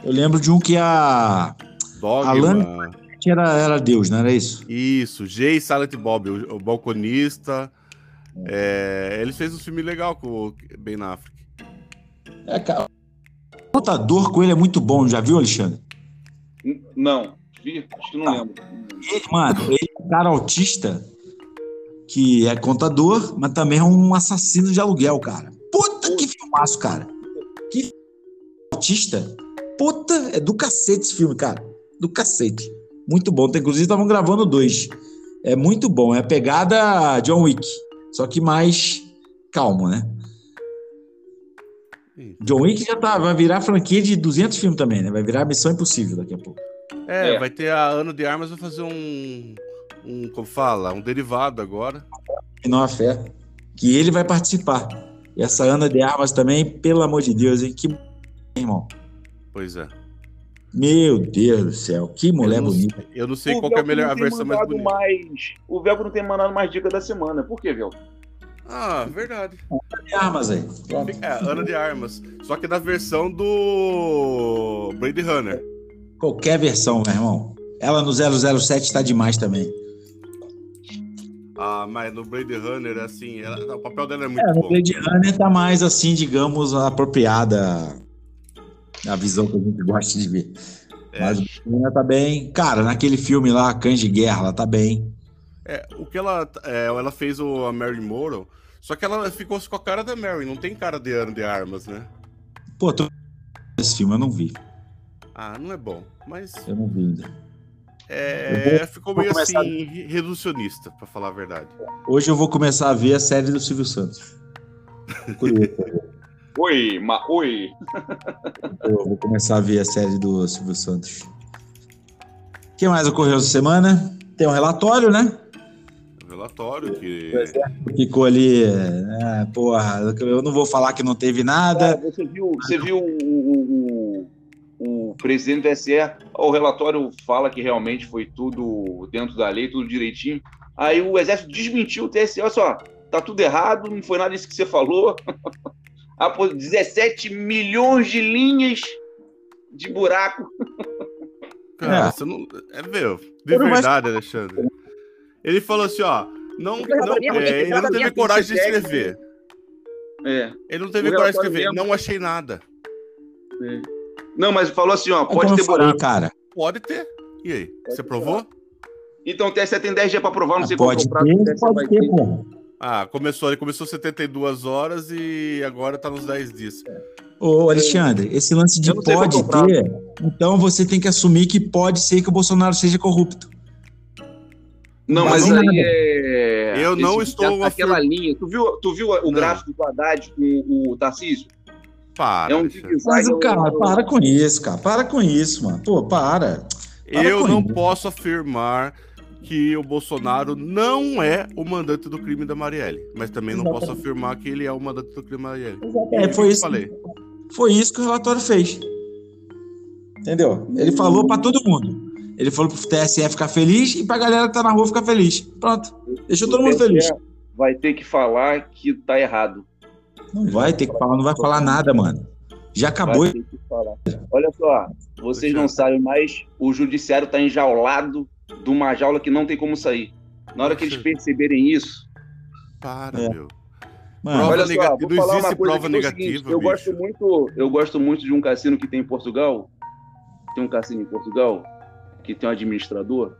Eu lembro de um que a. Dogma. Alan era, era Deus, não era isso? Isso, Jay Silent Bob, o, o balconista. É, ele fez um filme legal com o Ben Affleck. É, cara. O contador com ele é muito bom, já viu, Alexandre? Não, vi, acho que não lembro. Ele, mano, ele é um cara autista que é contador, mas também é um assassino de aluguel, cara. Puta que filmaço, cara. Que autista. Puta, é do cacete esse filme, cara. Do cacete. Muito bom. Inclusive, estavam gravando dois. É muito bom. É a pegada John Wick. Só que mais calmo, né? John Wick já tá, vai virar franquia de 200 filmes também, né? Vai virar Missão Impossível daqui a pouco. É, é. vai ter a Ano de Armas, vai fazer um, um, como fala, um derivado agora. E não a fé. Que ele vai participar. E essa Ana de Armas também, pelo amor de Deus, hein? Que irmão. Pois é. Meu Deus do céu, que mulher eu não, bonita. Eu não sei o qual é a melhor a versão mais bonita. Mais, o Velcro não tem mandado mais dica da semana. Por que, Velcro? Ah, verdade. Ana de Armas aí. É, Ana de Armas. Só que na versão do Blade Runner. Qualquer versão, meu irmão. Ela no 007 tá demais também. Ah, mas no Blade Runner, assim, ela, o papel dela é muito é, bom. No Blade Runner tá mais, assim, digamos, apropriada a visão que a gente gosta de ver. É. Mas ela tá bem. Cara, naquele filme lá, Cães de Guerra, ela tá bem. É, o que ela. É, ela fez o a Mary Morrow, só que ela ficou com a cara da Mary, não tem cara de de armas, né? Pô, tô... esse filme eu não vi. Ah, não é bom, mas. Eu não vi ainda. É, vou, ficou meio assim, a... reducionista, pra falar a verdade. Hoje eu vou começar a ver a série do Silvio Santos. Curioso. (laughs) Oi, ma... Oi. Eu vou começar a ver a série do Silvio Santos. O que mais ocorreu essa semana? Tem um relatório, né? relatório que. Ficou ali. É, porra, eu não vou falar que não teve nada. É, você viu, você viu o, o, o, presidente do SE, o relatório fala que realmente foi tudo dentro da lei, tudo direitinho. Aí o Exército desmentiu o TSE, olha só, tá tudo errado, não foi nada disso que você falou. (laughs) 17 milhões de linhas de buraco. (laughs) Cara, é. você não. É meu, de verdade, Alexandre. Ele falou assim, ó. Não, não, é, ele não teve coragem de escrever. É. Ele não teve coragem de escrever. Não achei nada. É. Não, mas falou assim, ó, pode ter buraco. cara. Pode ter. E aí, pode você provou? Então o TSE tem 10 dias pra provar, não sei pode qual ter, pode ter, pô. Ah, começou, ele começou 72 horas e agora tá nos 10 dias. Ô, Alexandre, esse lance de pode ter, então você tem que assumir que pode ser que o Bolsonaro seja corrupto. Não, mas, mas aí é. Eu não estou. Aquela linha. Tu viu, tu viu o não. gráfico do Haddad com o Tarcísio? Para. É um mas o cara, para com isso, cara. Para com isso, mano. Pô, para. para eu não isso. posso afirmar que o Bolsonaro não é o mandante do crime da Marielle, mas também não Exatamente. posso afirmar que ele é o mandante do crime da Marielle. É, foi isso. Falei. Foi isso que o relatório fez. Entendeu? Ele falou para todo mundo. Ele falou pro TSE ficar feliz e pra galera que tá na rua ficar feliz. Pronto. Deixou todo mundo feliz. Vai ter que falar que tá errado. Não vai ter que falar, não vai falar nada, mano. Já acabou. Olha só, vocês não sabem, mas o judiciário tá enjaulado de uma jaula que não tem como sair. Na hora que eles perceberem isso. Para, é. meu. Mano, prova olha só, vou falar uma coisa prova negativa. É seguinte, eu gosto muito, eu gosto muito de um cassino que tem em Portugal. Tem um cassino em Portugal que tem um administrador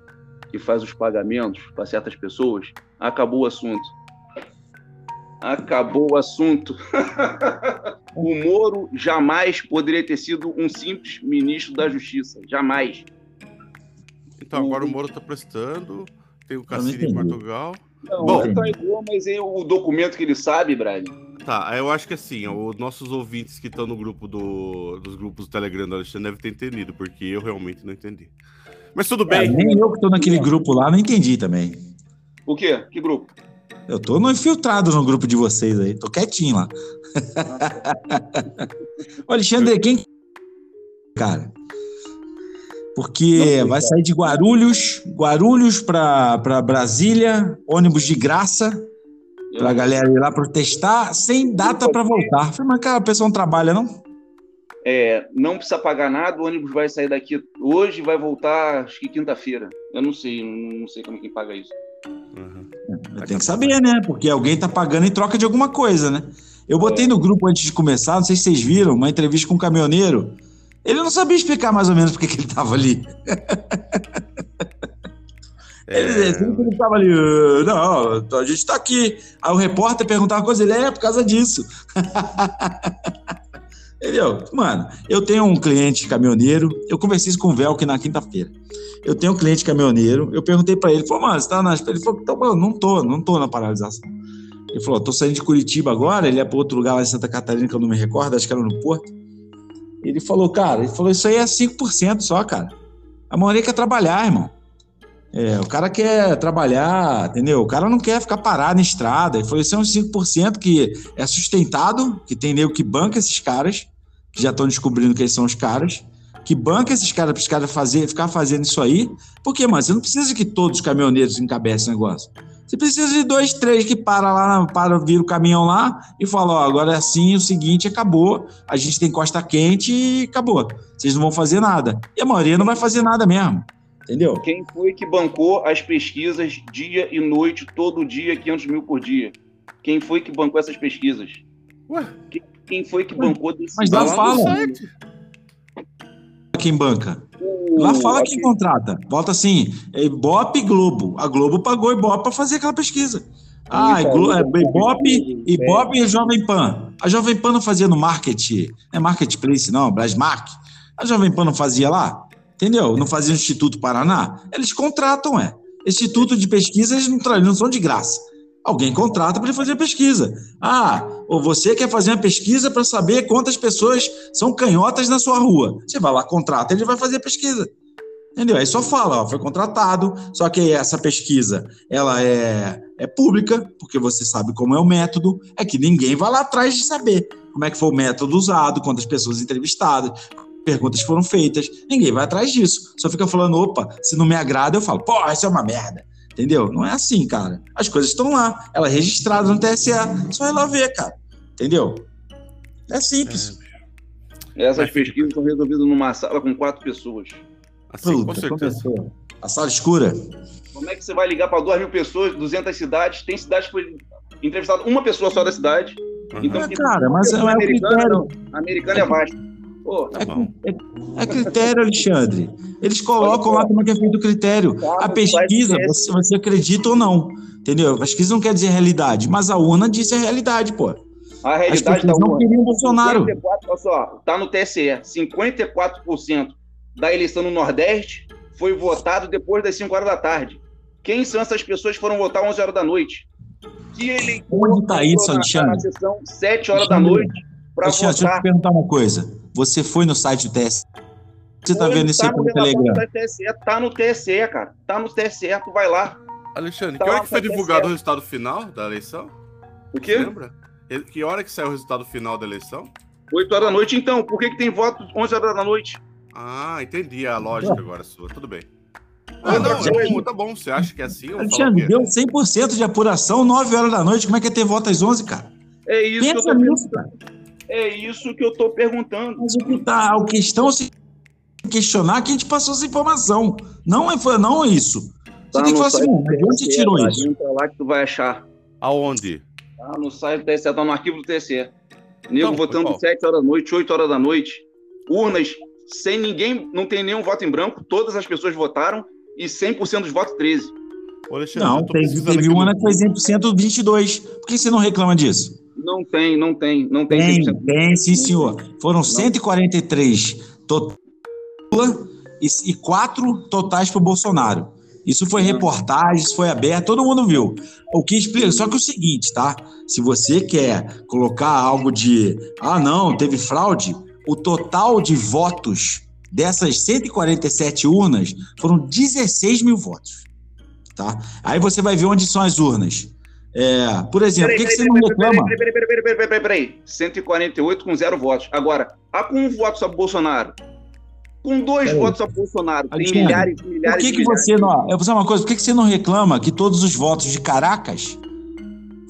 que faz os pagamentos para certas pessoas, acabou o assunto. Acabou o assunto. (laughs) o Moro jamais poderia ter sido um simples ministro da Justiça. Jamais. Então, agora o Moro está prestando, tem o cassino em Portugal. Não, Bom, é traidor, mas é o documento que ele sabe, Brian. Tá, eu acho que assim, os nossos ouvintes que estão no grupo do, dos grupos do Telegram do Alexandre devem ter entendido, porque eu realmente não entendi. Mas tudo é, bem. nem eu que estou naquele grupo lá não entendi também. O quê? Que grupo? Eu tô no infiltrado no grupo de vocês aí, tô quietinho lá. Ô, Alexandre, quem. Cara. Porque vai sair de Guarulhos, Guarulhos para Brasília, ônibus de graça, para a galera ir lá protestar, sem data para voltar. Falei, mas cara, o pessoal não trabalha, não? É, não precisa pagar nada, o ônibus vai sair daqui hoje vai voltar, acho que quinta-feira. Eu não sei, não sei como é que paga isso. Uhum. Tem que saber, né? Porque alguém tá pagando em troca de alguma coisa, né? Eu botei no grupo antes de começar, não sei se vocês viram, uma entrevista com um caminhoneiro. Ele não sabia explicar mais ou menos porque que ele tava ali. É... Ele, ele tava ali, ah, não, a gente tá aqui. Aí o repórter perguntava uma coisa, ele é por causa disso. (laughs) Entendeu? Mano, eu tenho um cliente caminhoneiro, eu conversei isso com o Velk na quinta-feira. Eu tenho um cliente caminhoneiro, eu perguntei para ele, falou, mano, você tá na. Ele falou, então, mano, não tô, não tô na paralisação. Ele falou, tô saindo de Curitiba agora, ele é para outro lugar lá em Santa Catarina que eu não me recordo, acho que era no Porto. Ele falou, cara, ele falou, isso aí é 5% só, cara. A maioria quer trabalhar, irmão. É, o cara quer trabalhar, entendeu? O cara não quer ficar parado na estrada. Ele falou: isso é uns 5% que é sustentado, que tem nego que banca esses caras, que já estão descobrindo quem são os caras, que banca esses caras para os caras fazer, ficar fazendo isso aí. Porque, mano, você não precisa que todos os caminhoneiros encabecem o negócio. Você precisa de dois, três que para lá, para vir o caminhão lá e fala: ó, agora é assim, o seguinte, acabou. A gente tem costa quente e acabou. Vocês não vão fazer nada. E a maioria não vai fazer nada mesmo. Entendeu? Quem foi que bancou as pesquisas dia e noite, todo dia, 500 mil por dia? Quem foi que bancou essas pesquisas? Ué? Quem foi que bancou desse Mas lá fala. Quem banca? Lá fala quem contrata. Bota assim, é Ibope Globo. A Globo pagou Ibope para fazer aquela pesquisa. Ah, Glo é, Ibope, Ibope e Jovem Pan. A Jovem Pan não fazia no Market, não é Marketplace não, Brasmark. A Jovem Pan não fazia lá? Entendeu? Não fazia Instituto Paraná? Eles contratam, é. Instituto de pesquisa, eles não, não são de graça. Alguém contrata para fazer pesquisa. Ah, ou você quer fazer uma pesquisa para saber quantas pessoas são canhotas na sua rua. Você vai lá, contrata, ele vai fazer pesquisa. Entendeu? Aí só fala, ó, foi contratado, só que essa pesquisa, ela é, é pública, porque você sabe como é o método, é que ninguém vai lá atrás de saber como é que foi o método usado, quantas pessoas entrevistadas, perguntas foram feitas, ninguém vai atrás disso. Só fica falando, opa, se não me agrada, eu falo, pô, isso é uma merda. Entendeu? Não é assim, cara. As coisas estão lá, ela é registrada no TSE, só ir lá ver, cara. Entendeu? É simples. É. Essas pesquisas estão resolvidas numa sala com quatro pessoas. Assim, Puta, com certeza. A sala escura. Como é que você vai ligar para duas mil pessoas, 200 cidades? Tem cidades que foi entrevistado uma pessoa só da cidade. Uhum. Então, é, cara, mas é o critério. Americano é vasto. Pô, é, é, é, critério, Alexandre. Eles colocam lá como é que é feito o critério. A pesquisa, você, você acredita ou não. Entendeu? A pesquisa não quer dizer realidade, mas a urna diz a realidade, pô. A realidade da urna. não queriam Bolsonaro. 54, olha só, tá no TSE. 54% da eleição no Nordeste foi votado depois das 5 horas da tarde. Quem são essas pessoas que foram votar 11 horas da noite? Que eleitor Onde está isso, Alexandre? Na sessão 7 horas da noite para votar. Deixa eu te perguntar uma coisa. Você foi no site do TSE? Você tá vendo esse tá no Telegram? TSE, tá no TSE, cara. Tá no TSE, tu vai lá. Alexandre, tá que hora que foi divulgado TSE. o resultado final da eleição? O quê? lembra? Que hora que saiu o resultado final da eleição? 8 horas da noite, então. Por que, que tem voto 11 horas da noite? Ah, entendi a lógica agora sua. Tudo bem. Ah, não, é, tá bom. Você acha que é assim? Alexandre, deu 100% de apuração, 9 horas da noite. Como é que é ter voto às 11, cara? É isso Pensa que eu tô nisso, cara. É isso que eu estou perguntando. Mas o que tá, a questão se questionar que a gente passou essa informação. Não é, não é isso. Você tá tem que falar assim, de onde tirou tá? isso? Entra lá que tu vai achar. Aonde? Tá no site do TSE, tá no arquivo do TSE. Nego então, votando 7 horas da noite, 8 horas da noite. Urnas sem ninguém, não tem nenhum voto em branco, todas as pessoas votaram e 100% dos votos 13. não, teve, teve uma que foi 100% 22. Por que você não reclama disso? Não tem, não tem, não tem. Tem, tem sim, senhor. Foram não. 143 totais e, e quatro totais para o Bolsonaro. Isso foi reportagem, isso foi aberto, todo mundo viu. O que explica, só que o seguinte, tá? Se você quer colocar algo de, ah, não, teve fraude, o total de votos dessas 147 urnas foram 16 mil votos, tá? Aí você vai ver onde são as urnas. É, por exemplo, por que, que você não reclama? Peraí, peraí, peraí, peraí, peraí, peraí. 148 com zero votos. Agora, há com um voto sobre Bolsonaro. Com dois Peraí. votos sobre Bolsonaro. Tem Alexandre, milhares e milhares Por que, que milhares. você não. Eu vou dizer uma coisa, por que, que você não reclama que todos os votos de Caracas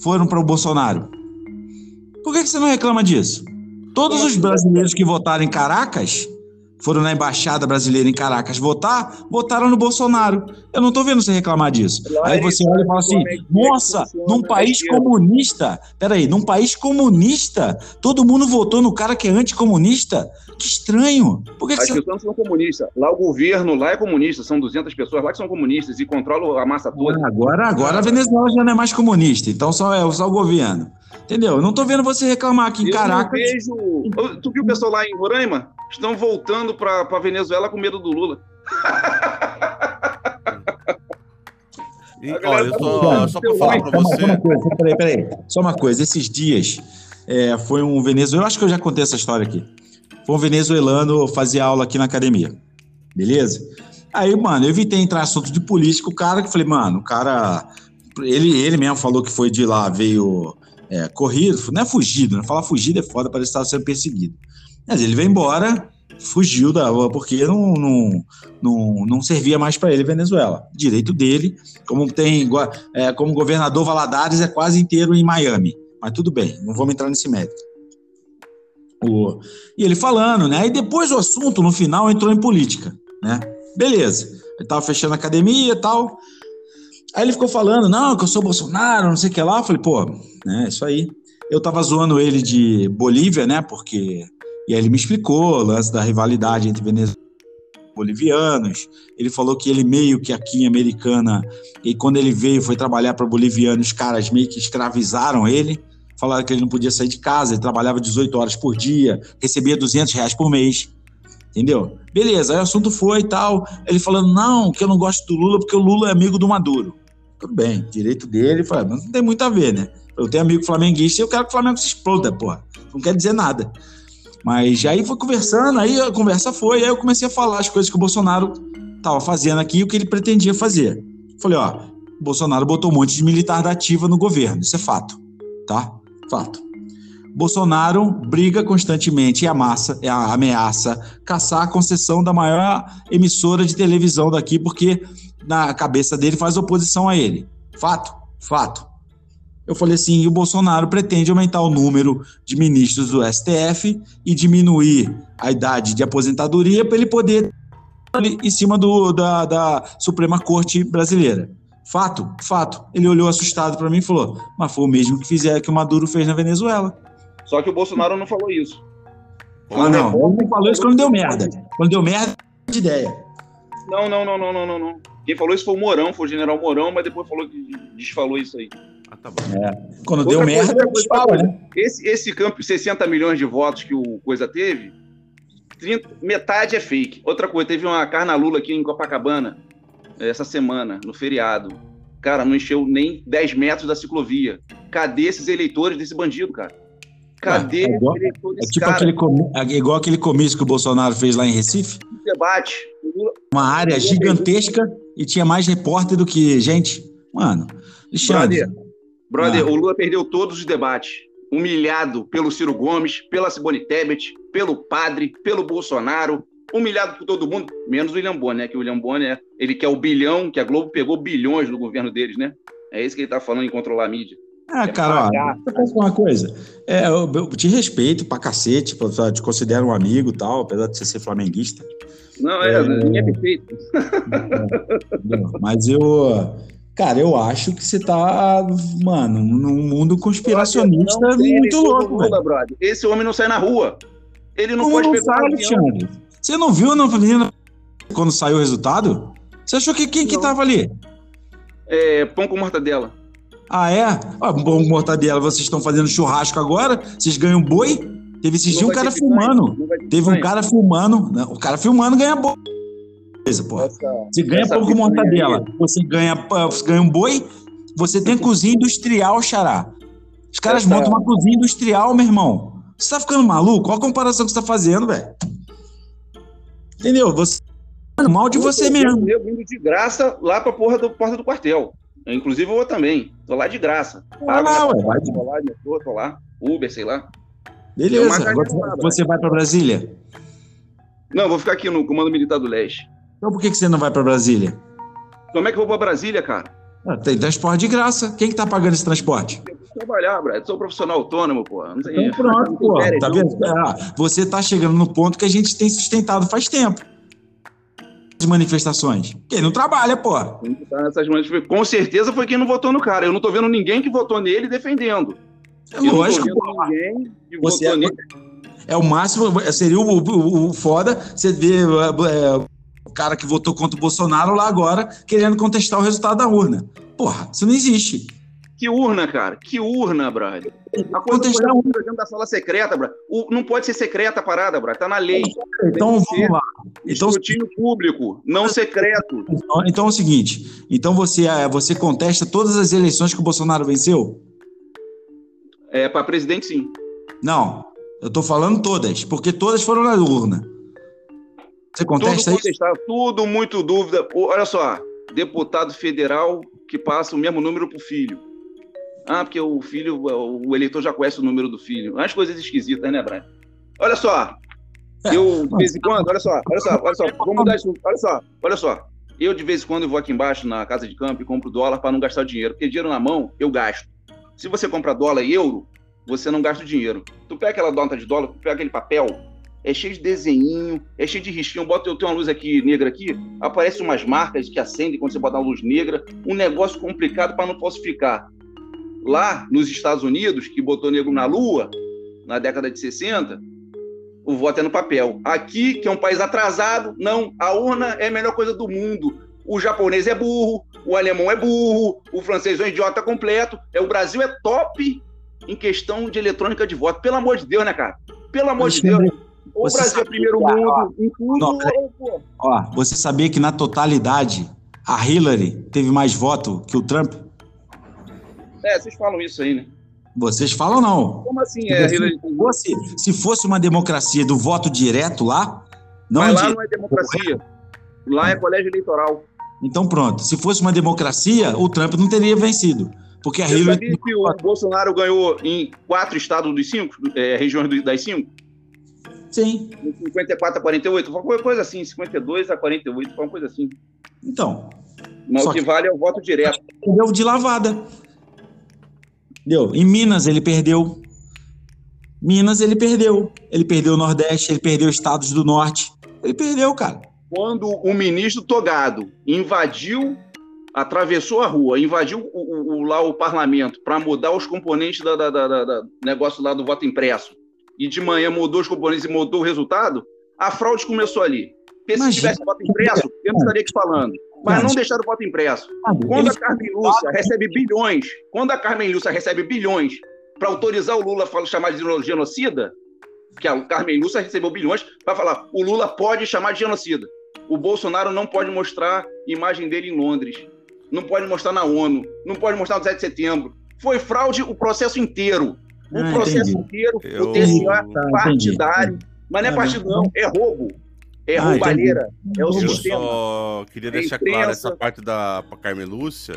foram para o Bolsonaro? Por que, que você não reclama disso? Todos os brasileiros que votaram em Caracas, foram na embaixada brasileira em Caracas votar, votaram no Bolsonaro. Eu não tô vendo você reclamar disso. Aí você olha e fala assim: é que nossa, num país esquerda?" comunista, peraí, num país comunista, todo mundo votou no cara que é anticomunista? Que estranho. Por que, que As você pessoas não são comunistas. Lá o governo lá é comunista. São 200 pessoas lá que são comunistas e controlam a massa toda. Ah, Agora, agora a Venezuela já não é mais comunista, então só é só o governo. Entendeu? Eu não tô vendo você reclamar aqui em Eu Caracas. vejo... Tu viu o pessoal lá em Roraima? Estão voltando para a Venezuela com medo do Lula. (laughs) E, tá só, pra falar pra Só uma- só uma você. coisa, peraí, peraí. Só uma coisa, esses dias é, foi um venezuelano, eu acho que eu já contei essa história aqui. Foi um venezuelano fazer aula aqui na academia. Beleza? Aí, mano, eu evitei entrar em assunto de política, o cara que eu falei, mano, o cara. Ele, ele mesmo falou que foi de lá, veio é, corrido, não é fugido, né? Falar fugido é foda, parece que estava sendo perseguido. Mas ele veio embora, fugiu da porque não, não, não, não servia mais para ele Venezuela. Direito dele, como tem é, como governador Valadares é quase inteiro em Miami. Mas tudo bem, não vamos entrar nesse mérito. O- e ele falando, né? E depois o assunto, no final, entrou em política, né? Beleza. Ele tava fechando a academia e tal. Aí ele ficou falando, não, que eu sou Bolsonaro, não sei o que lá. Eu falei, pô, né, isso aí. Eu tava zoando ele de Bolívia, né? Porque. E aí ele me explicou o lance da rivalidade entre Venezuela e bolivianos. Ele falou que ele meio que aqui em Americana, e quando ele veio, foi trabalhar para bolivianos, os caras meio que escravizaram ele. Falaram que ele não podia sair de casa, ele trabalhava 18 horas por dia, recebia 200 reais por mês. Entendeu? Beleza, aí o assunto foi e tal. Ele falando, não, que eu não gosto do Lula porque o Lula é amigo do Maduro. Tudo bem, direito dele. Mas não tem muito a ver, né? Eu tenho amigo flamenguista e eu quero que o Flamengo se exploda, porra. Não quer dizer nada. Mas aí foi conversando, aí a conversa foi, aí eu comecei a falar as coisas que o Bolsonaro estava fazendo aqui e o que ele pretendia fazer. Falei, ó, o Bolsonaro botou um monte de militar da ativa no governo, isso é fato, tá? Fato. Bolsonaro briga constantemente e amassa, é, ameaça caçar a concessão da maior emissora de televisão daqui, porque na cabeça dele faz oposição a ele. Fato? Fato. Eu falei assim: e o Bolsonaro pretende aumentar o número de ministros do STF e diminuir a idade de aposentadoria para ele poder ali em cima do, da, da Suprema Corte Brasileira. Fato? Fato. Ele olhou assustado para mim e falou: mas foi o mesmo que fizer que o Maduro fez na Venezuela. Só que o Bolsonaro não falou isso. Ah, não. Ele não falou isso quando deu merda. Quando deu merda, de ideia. Não, não, não, não, não, não, não. Quem falou isso foi o Mourão, foi o general Mourão, mas depois falou que desfalou isso aí. Ah, tá bom. Quando Outra deu coisa, merda, né? Esse, esse campo, 60 milhões de votos que o Coisa teve, 30 metade é fake. Outra coisa, teve uma carnalula aqui em Copacabana essa semana, no feriado. Cara, não encheu nem 10 metros da ciclovia. Cadê esses eleitores desse bandido, cara? Cadê é igual- esses eleitores É desse tipo cara? aquele, comi- é igual aquele comício que o Bolsonaro fez lá em Recife. debate. O Lula- Uma área gigantesca e tinha mais repórter do que gente. Mano, Alexandre. Brother, brother Ah. o Lula perdeu todos os debates. Humilhado pelo Ciro Gomes, pela Simone Tebet, pelo padre, pelo Bolsonaro, humilhado por todo mundo, menos o William Bonner, né? Que o William Bonner, ele quer o bilhão, que a Globo pegou bilhões do governo deles, né? É isso que ele tá falando em controlar a mídia. Ah, É cara, ó, uma coisa. É, eu, eu te respeito pra cacete, só te considero um amigo e tal, apesar de você ser flamenguista. Não, é, ninguém é perfeito. entendeu? Mas eu. Cara, eu acho que você tá, mano, num mundo conspiracionista Não muito louco, brother. Esse homem não sai na rua. Ele não pode não pegar sai, avião. Alexandre? Você não viu menino quando saiu o resultado? Você achou que quem que Não. tava ali? É, pão com mortadela. Ah, é? Ó, bom mortadela, vocês estão fazendo churrasco agora? Vocês ganham boi? Teve esses dias um cara filmando. Teve um cara filmando. né? O cara filmando ganha boi. coisa, porra. Você ganha pouco mortadela, você ganha, você ganha um boi, você tem cozinha industrial, xará. Os caras essa... montam uma cozinha industrial, meu irmão. Você tá ficando maluco? Qual a comparação que você tá fazendo, velho? Entendeu? Você tá mal de você mesmo. Eu vindo de graça lá pra porra do, porta do quartel. Eu, inclusive eu vou também. Tô lá de graça. Pago lá, ué, vai de... tô lá, tô, tô lá. Uber, sei lá. Beleza. Você, vai pra Brasília? Não, vou ficar aqui no Comando Militar do Leste. Então por que, que você não vai pra Brasília? Como é que eu vou pra Brasília, cara? Ah, tem transporte de graça. Quem que tá pagando esse transporte? Eu vou trabalhar, Brad. Sou profissional autônomo, pô. Não tem... Então pronto, pô. Tá vendo? Ah, você tá chegando no ponto que a gente tem sustentado faz tempo. Manifestações. Quem não trabalha, pô. Tá Com certeza foi quem não votou no cara. Eu não tô vendo ninguém que votou nele defendendo. É lógico, pô. Ninguém que você votou é, nele. é o máximo, seria o, o, o foda você ver é, o cara que votou contra o Bolsonaro lá agora querendo contestar o resultado da urna. Porra, isso não existe. Que urna, cara? Que urna, brother? A contestar urna dentro da sala secreta, brother. O, não pode ser secreta a parada, brother. Tá na lei. Então vamos lá. Então, escrutínio público, não secreto. Então, então é o seguinte. Então você, é, você contesta todas as eleições que o Bolsonaro venceu? É, para presidente, sim. Não. Eu tô falando todas, porque todas foram na urna. Você contesta tudo isso? Tudo muito dúvida. Olha só, deputado federal que passa o mesmo número para o filho. Ah, porque o filho, o eleitor já conhece o número do filho. As coisas esquisitas, né, Brian? Olha só, é, eu de vez em quando, olha só, olha só, olha só, (laughs) vamos mudar isso, olha só, olha só. Eu de vez em quando eu vou aqui embaixo na casa de campo e compro dólar para não gastar dinheiro, porque dinheiro na mão eu gasto. Se você compra dólar e euro, você não gasta dinheiro. Tu pega aquela nota de dólar, tu pega aquele papel, é cheio de desenho, é cheio de risquinho. Bota, eu tenho uma luz aqui negra aqui, aparece umas marcas que acendem quando você bota a luz negra, um negócio complicado para não falsificar. Lá nos Estados Unidos, que botou negro na lua, na década de 60, o voto é no papel. Aqui, que é um país atrasado, não, a urna é a melhor coisa do mundo. O japonês é burro, o alemão é burro, o francês é um idiota completo. É, o Brasil é top em questão de eletrônica de voto. Pelo amor de Deus, né, cara? Pelo amor de Deus. O você Brasil é primeiro mundo ó, em tudo. Não, ó, você sabia que na totalidade a Hillary teve mais voto que o Trump? É, vocês falam isso aí, né? Vocês falam não. Como assim é? Se fosse, se fosse uma democracia do voto direto lá, não Mas lá de... não é democracia. Lá é colégio eleitoral. Então pronto. Se fosse uma democracia, o Trump não teria vencido. Porque a Você Hillary. Sabia que o Bolsonaro ganhou em quatro estados dos cinco, é, regiões das cinco? Sim. 54 a 48, foi uma coisa assim, 52 a 48, foi uma coisa assim. Então. Mas o que, que, vale é o voto direto. Perdeu de lavada. Deu. Em Minas ele perdeu. Minas ele perdeu. Ele perdeu o Nordeste, ele perdeu estados do Norte. Ele perdeu, cara. Quando o ministro Togado invadiu, atravessou a rua, invadiu o, o, lá o parlamento para mudar os componentes da negócio lá do voto impresso e de manhã mudou os componentes e mudou o resultado, a fraude começou ali. Porque se tivesse voto impresso, eu não estaria aqui falando. Mas não deixaram o voto impresso. Quando a Carmen Lúcia recebe bilhões, quando a Carmen Lúcia recebe bilhões para autorizar o Lula a chamar de genocida, que a Carmen Lúcia recebeu bilhões para falar o Lula pode chamar de genocida. O Bolsonaro não pode mostrar imagem dele em Londres. Não pode mostrar na ONU. Não pode mostrar no 7 de setembro. Foi fraude o processo inteiro o ah, processo entendi. inteiro, eu... o é tá, partidário, entendi. mas não é partido não, é roubo. É ah, roubalheira, é o eu sistema. só queria é deixar claro essa parte da Carmen Lúcia,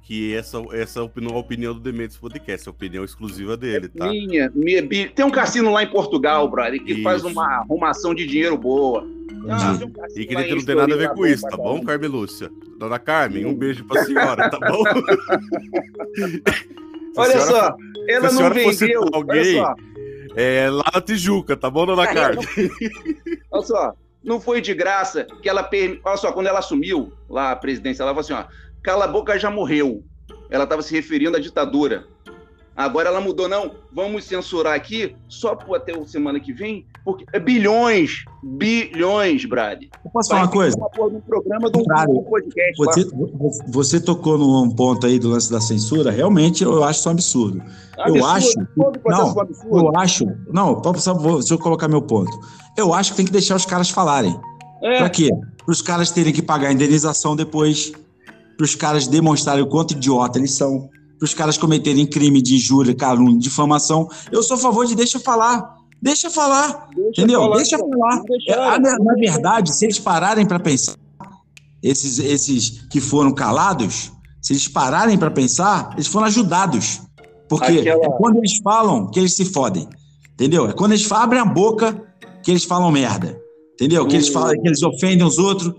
que essa, essa é a opinião do Dementes Podcast, é a opinião exclusiva dele, tá? Minha, minha, tem um cassino lá em Portugal, brother, que isso. faz uma arrumação de dinheiro boa. Ah, um e queria que não tem nada a ver com isso, tá bom, Carmen Lúcia? Dona Carmen, um beijo pra senhora, tá bom? (laughs) olha só, ela não vendeu. Alguém, é, lá na Tijuca, tá bom, dona Carmen? olha só, não foi de graça que ela. Olha só, quando ela assumiu lá a presidência, ela falou assim: ó, cala a boca já morreu. Ela estava se referindo à ditadura. Agora ela mudou, não. Vamos censurar aqui só até a semana que vem, porque é bilhões, bilhões, Brad. Eu posso falar uma coisa? Um programa do um podcast. Você, você, tocou num ponto aí do lance da censura. Realmente, eu acho isso um absurdo. absurdo eu acho. Não, absurdo. eu acho. Não, só, deixa eu colocar meu ponto. Eu acho que tem que deixar os caras falarem. É. Pra quê? para os caras terem que pagar a indenização depois, para os caras demonstrarem o quanto idiota eles são, para os caras cometerem crime de injúria, calúnia, difamação. Eu sou a favor de deixa falar. Deixa falar, deixa entendeu? Falar, deixa falar. Deixar, na, na verdade, se eles pararem para pensar, esses, esses que foram calados, se eles pararem para pensar, eles foram ajudados. Porque Aquela... é quando eles falam que eles se fodem. Entendeu? É quando eles abrem a boca que eles falam merda. Entendeu? Que eles falam, que eles ofendem os outros,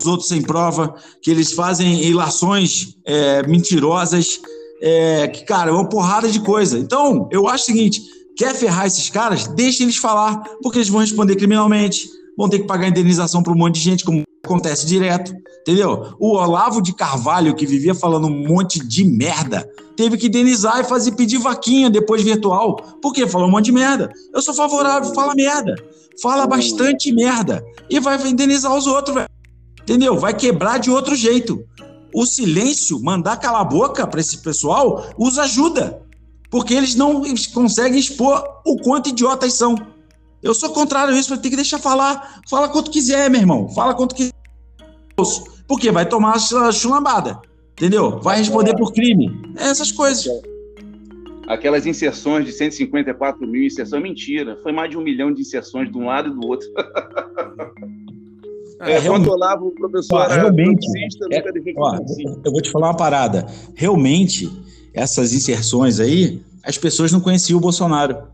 os outros sem prova, que eles fazem ilações é, mentirosas, é, que, cara, é uma porrada de coisa. Então, eu acho o seguinte: quer ferrar esses caras? Deixa eles falar, porque eles vão responder criminalmente, vão ter que pagar indenização para um monte de gente, como acontece direto, entendeu? O Olavo de Carvalho, que vivia falando um monte de merda, teve que indenizar e fazer pedir vaquinha depois virtual. Por quê? Falou um monte de merda. Eu sou favorável, fala merda. Fala bastante merda. E vai indenizar os outros, velho. Entendeu? Vai quebrar de outro jeito. O silêncio, mandar calar a boca para esse pessoal, os ajuda. Porque eles não conseguem expor o quanto idiotas são. Eu sou contrário a isso, tem que deixar falar. Fala quanto quiser, meu irmão. Fala quanto quiser. Porque vai tomar a chulambada. Entendeu? Vai responder por crime. É essas coisas. Aquelas inserções de 154 mil inserções, mentira. Foi mais de um milhão de inserções de um lado e do outro. (laughs) É, é, quando o professor ó, realmente, é, ó, eu vou te falar uma parada. Realmente, essas inserções aí, as pessoas não conheciam o Bolsonaro.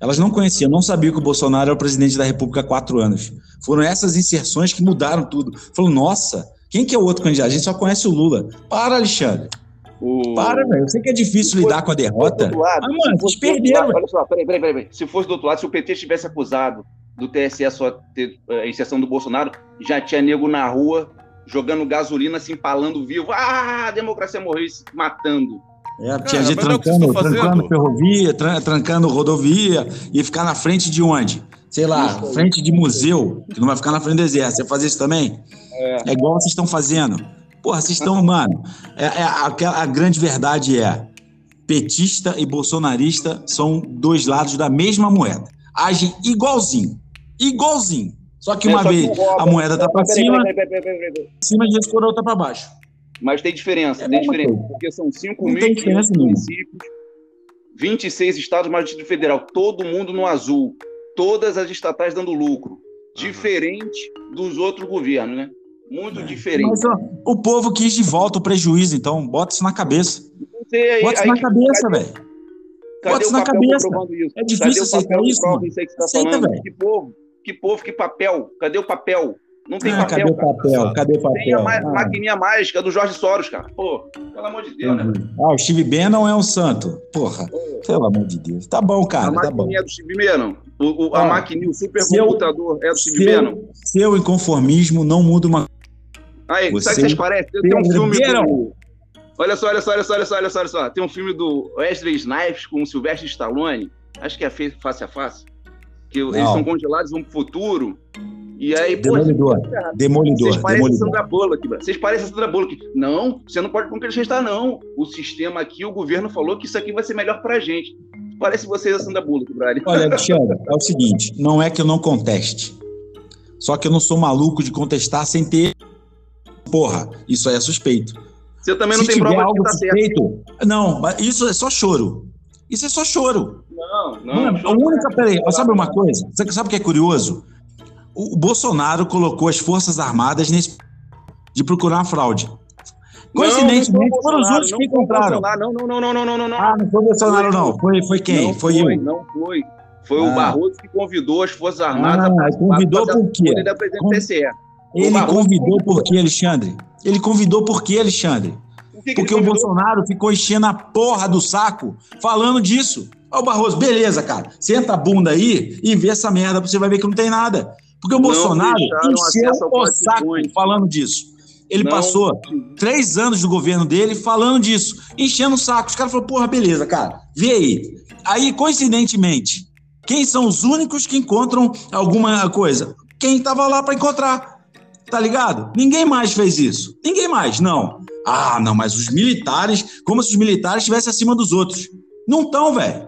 Elas não conheciam, não sabiam que o Bolsonaro era o presidente da República há quatro anos. Foram essas inserções que mudaram tudo. Falou, nossa, quem que é o outro candidato? A gente só conhece o Lula. Para, Alexandre. O... Para, velho. Eu sei que é difícil lidar com a derrota. Lado, ah, mano, vocês perderam. Olha só, peraí, peraí, peraí. Se fosse do outro lado, se o PT tivesse acusado do TSE só ter uh, a inserção do Bolsonaro, já tinha nego na rua jogando gasolina, se empalando vivo. Ah, a democracia morreu se matando. É, tinha gente trancando, é trancando ferrovia, trancando rodovia e ficar na frente de onde? Sei lá, isso, frente de museu, que não vai ficar na frente do exército. Você fazer isso também? É, é igual vocês estão fazendo. Porra, vocês estão, mano. É, é, a, a grande verdade é: petista e bolsonarista são dois lados da mesma moeda. Agem igualzinho. Igualzinho. Só que é, uma é, vez a moeda tá para cima, cima e a outra para baixo. Mas tem diferença, é tem diferença, coisa. porque são 5 mil municípios, 26 estados, mais Distrito Federal, todo mundo no azul, todas as estatais dando lucro, diferente dos outros governos, né? Muito é. diferente. Mas ó, o povo quis de volta o prejuízo, então bota isso na cabeça. Sei, bota isso na cabeça, velho. Bota isso na cabeça. Isso? É difícil aceitar isso, mano. Isso aí que você tá Aceita, falando. Que povo, que povo, que papel. Cadê o papel? Não tem ah, papel. Cadê o papel? Cadê o papel? Tem a ma ah. maquininha mágica do Jorge Soros, cara. Pô, pelo amor de Deus, né, uhum. né? Ah, o Steve Bannon é um santo. Porra, Pô. pelo amor de Deus. Tá bom, cara. A tá maquininha é do Steve Bannon. O, o, a ah, maquininha, o supercomputador é do Steve seu, Bannon. Seu inconformismo não muda uma. Aí, Você sabe o que vocês parecem? Tem um filme do. Olha só, olha só, olha só, olha só, olha só, olha só. Tem um filme do Wesley Snipes com o Sylvester Stallone. Acho que é Face a Face. Que não. eles são congelados, vão pro futuro. E aí, Demolidor. Pô, Demolidor. Vocês parecem Demolidor. Sandra Bullock, Vocês parecem Sandra Bullock. Não, você não pode conquistar, não. O sistema aqui, o governo falou que isso aqui vai ser melhor pra gente. Parece vocês a Sandra Bullock, Brad. Olha, (laughs) Alexandre, é o seguinte: não é que eu não conteste. Só que eu não sou maluco de contestar sem ter. Porra, isso aí é suspeito. Você também não Se tem prova algo que tá suspeito, certo. Não, mas isso é só choro. Isso é só choro. Não, não. Mano, a única. Peraí, sabe uma coisa? Você sabe o que é curioso? o Bolsonaro colocou as Forças Armadas nesse de procurar fraude. Coincidentemente, foram os outros que encontraram. Não, não, não, não, não, não, não. Ah, não foi o Bolsonaro, não. Foi, foi quem? Não foi, foi eu. Não foi. Foi ah. o Barroso que convidou as Forças Armadas ah, convidou por quê? Ele convidou por quê, Alexandre? Ele convidou por quê, Alexandre? Por que Porque o Bolsonaro ficou enchendo a porra do saco falando disso. Ó, o Barroso, beleza, cara. Senta a bunda aí e vê essa merda, você vai ver que não tem nada. Porque o não Bolsonaro encheu o saco falando disso. Ele não. passou três anos do governo dele falando disso, enchendo o saco. Os caras falaram, porra, beleza, cara, vê aí. Aí, coincidentemente, quem são os únicos que encontram alguma coisa? Quem estava lá para encontrar. Tá ligado? Ninguém mais fez isso. Ninguém mais, não. Ah, não, mas os militares, como se os militares estivessem acima dos outros. Não estão, velho.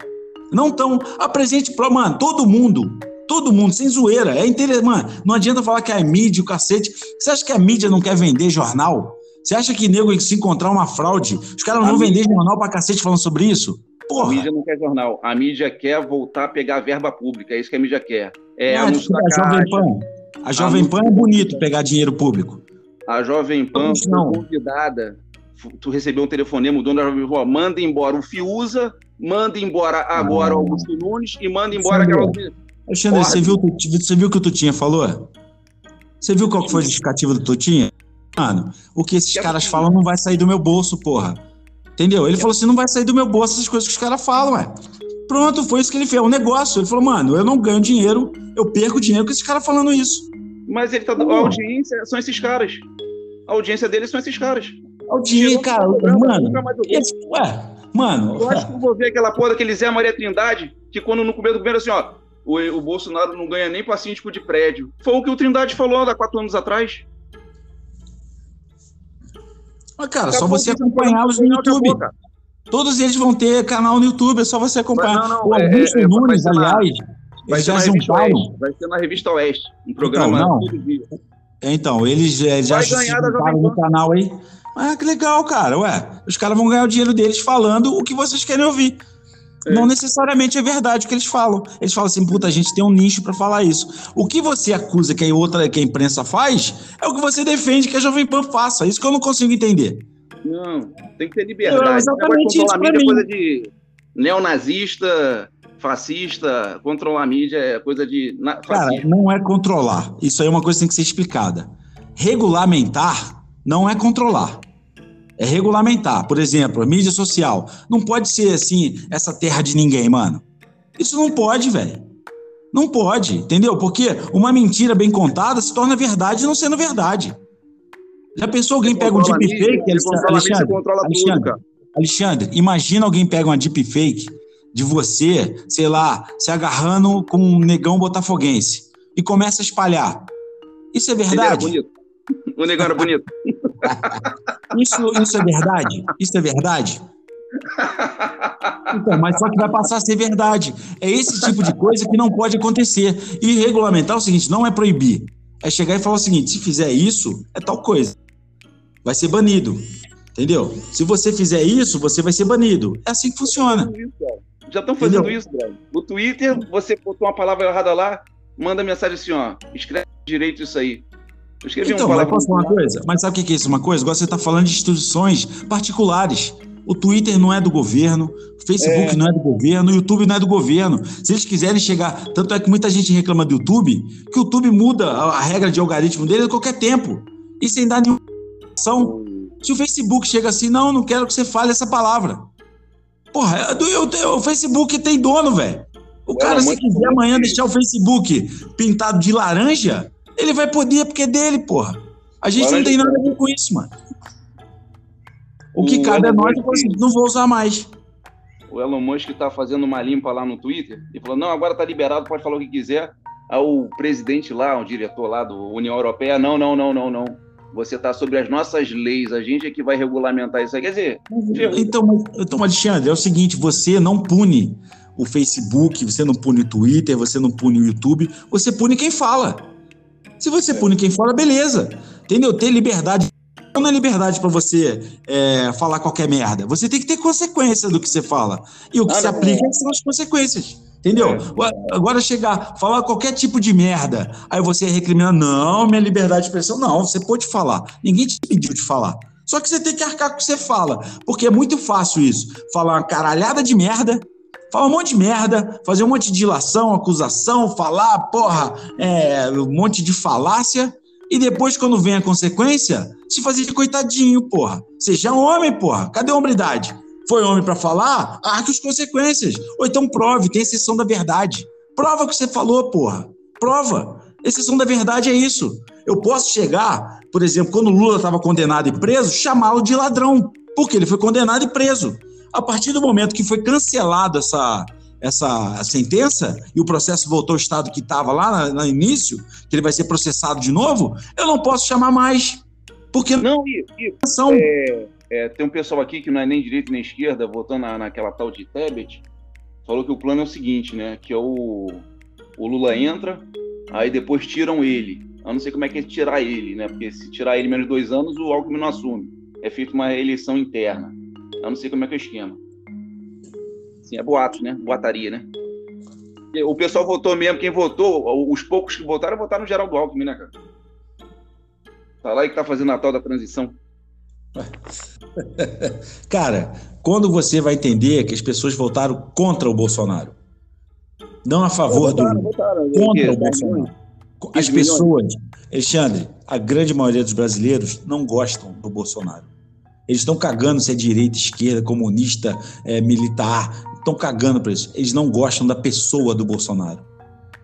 Não estão. Apresente, mano, todo mundo Todo mundo, sem zoeira. É interessante. Mano, não adianta falar que é mídia, o cacete. Você acha que a mídia não quer vender jornal? Você acha que nego se encontrar uma fraude, os caras não vão vender jornal pra cacete falando sobre isso? Porra. A mídia não quer jornal. A mídia quer voltar a pegar a verba pública. É isso que a mídia quer. É, anúncio da a Jovem Pan. A Jovem Pan é bonito pegar dinheiro público. A Jovem Pan foi convidada. Tu recebeu um telefonema, o dono da Jovem Pan, manda embora o Fiuza, manda embora agora o Augusto Nunes e manda embora aquela. Alexandre, você viu, você viu o que o Tutinha falou? Você viu qual foi a justificativa do Tutinha? Mano, o que esses caras falam não vai sair do meu bolso, porra. Entendeu? Ele falou assim: não vai sair do meu bolso essas coisas que os caras falam, ué. Pronto, foi isso que ele fez, é um negócio. Ele falou, mano, eu não ganho dinheiro, eu perco dinheiro com esses caras falando isso. Mas ele tá. A audiência são esses caras. A audiência deles são esses caras. Audiência, cara, mano. Esse, ué, mano. Eu acho que eu vou ver aquela porra daquele Zé Maria Trindade, que quando no começo do governo, assim, ó, o, o Bolsonaro não ganha nem pra síndico de prédio. Foi o que o Trindade falou há quatro anos atrás. Mas, cara, só você acompanhá-los no YouTube. Todos eles vão ter canal no YouTube, é só você acompanhar. Não, não, o é, Augusto é, é, Nunes, aliás, vai ser, juntaram... vai ser na Revista Oeste, um então, programa então, dia. Então, eles, eles já se no canal aí. Ah, que legal, cara. Ué, os caras vão ganhar o dinheiro deles falando o que vocês querem ouvir. É. Não necessariamente é verdade o que eles falam. Eles falam assim, puta, a gente tem um nicho para falar isso. O que você acusa que a outra, que a imprensa faz, é o que você defende que a Jovem Pan faça. Isso que eu não consigo entender. Não, tem que ter liberdade. Não, exatamente isso pra mim. coisa de neonazista, fascista, controlar a mídia é coisa de Cara, não é controlar. Isso aí é uma coisa que tem que ser explicada. Regulamentar não é controlar. É regulamentar. Por exemplo, a mídia social. Não pode ser assim, essa terra de ninguém, mano. Isso não pode, velho. Não pode, entendeu? Porque uma mentira bem contada se torna verdade não sendo verdade. Já pensou alguém pega um deepfake? Alexandre, Alexandre, Alexandre, imagina alguém pega uma deepfake de você, sei lá, se agarrando com um negão botafoguense e começa a espalhar. Isso é verdade? Ele era bonito. O negão era bonito. (laughs) isso, isso é verdade? Isso é verdade? Então, mas só que vai passar a ser verdade. É esse tipo de coisa que não pode acontecer. E regulamentar é o seguinte: não é proibir. É chegar e falar o seguinte: se fizer isso, é tal coisa vai ser banido. Entendeu? Se você fizer isso, você vai ser banido. É assim que funciona. Já estão fazendo Entendeu? isso, cara. No Twitter, você botou uma palavra errada lá, manda mensagem assim, ó, escreve direito isso aí. Eu escrevi então, uma posso falar uma coisa? Mas sabe o que é isso? Uma coisa? Agora você está falando de instituições particulares. O Twitter não é do governo, o Facebook é. não é do governo, o YouTube não é do governo. Se eles quiserem chegar. Tanto é que muita gente reclama do YouTube, que o YouTube muda a, regra de algoritmo dele a qualquer tempo. E sem dar nenhum ação. Se o Facebook chega assim, não, não quero que você fale essa palavra. Porra, eu, eu, eu, o Facebook tem dono, velho. O é, cara, se quiser amanhã deixar o Facebook pintado de laranja, ele vai poder, porque é dele, porra. A gente laranja não tem nada a ver com isso, mano. O que é nós, assim, não vou usar mais. O Elon Musk tá fazendo uma limpa lá no Twitter e falou: não, agora tá liberado, pode falar o que quiser. Aí o presidente lá, o diretor lá do União Europeia, não, não, não, não, não você está sobre as nossas leis, a gente é que vai regulamentar isso. Quer dizer. Então, então, Alexandre, é o seguinte: você não pune o Facebook, você não pune o Twitter, você não pune o YouTube, você pune quem fala. Se você pune quem fala, beleza. Entendeu? Ter liberdade. Não é liberdade para você é, falar qualquer merda. Você tem que ter consequência do que você fala. E o que ah, se aplica são as consequências. Entendeu? É. Agora chegar, falar qualquer tipo de merda, aí você recrimina, não, minha liberdade de expressão, não, você pode falar. Ninguém te pediu de falar. Só que você tem que arcar com o que você fala, porque é muito fácil isso. Falar uma caralhada de merda, falar um monte de merda, fazer um monte de dilação, acusação, falar, porra, é, um monte de falácia, e depois, quando vem a consequência, se fazer de coitadinho, porra. Seja homem, porra. Cadê a hombridade? foi homem para falar, arque as consequências. Ou então prove, tem exceção da verdade. Prova o que você falou, porra. Prova. Exceção da verdade é isso. Eu posso chegar, por exemplo, quando Lula estava condenado e preso, chamá-lo de ladrão, porque ele foi condenado e preso. A partir do momento que foi cancelado essa, essa sentença e o processo voltou ao estado que estava lá no início, que ele vai ser processado de novo, eu não posso chamar mais. Porque não, e, e, são... É é, tem um pessoal aqui que não é nem direita nem esquerda, votando na, naquela tal de Tebet, falou que o plano é o seguinte, né? Que é o, o Lula entra, aí depois tiram ele. Eu não sei como é que é tirar ele, né? Porque se tirar ele menos dois anos, o Alckmin não assume. É feita uma eleição interna. Eu não sei como é que é o esquema. Sim, é boatos, né? Boataria, né? O pessoal votou mesmo, quem votou, os poucos que votaram, votaram no Geraldo Alckmin, né, cara? Tá lá e que tá fazendo a tal da transição. (laughs) Cara, quando você vai entender que as pessoas votaram contra o Bolsonaro, não a favor votaram, do votaram. contra o Bolsonaro. As pessoas, Alexandre, a grande maioria dos brasileiros não gostam do Bolsonaro. Eles estão cagando se é direita, esquerda, comunista, é, militar. Estão cagando para isso. Eles não gostam da pessoa do Bolsonaro.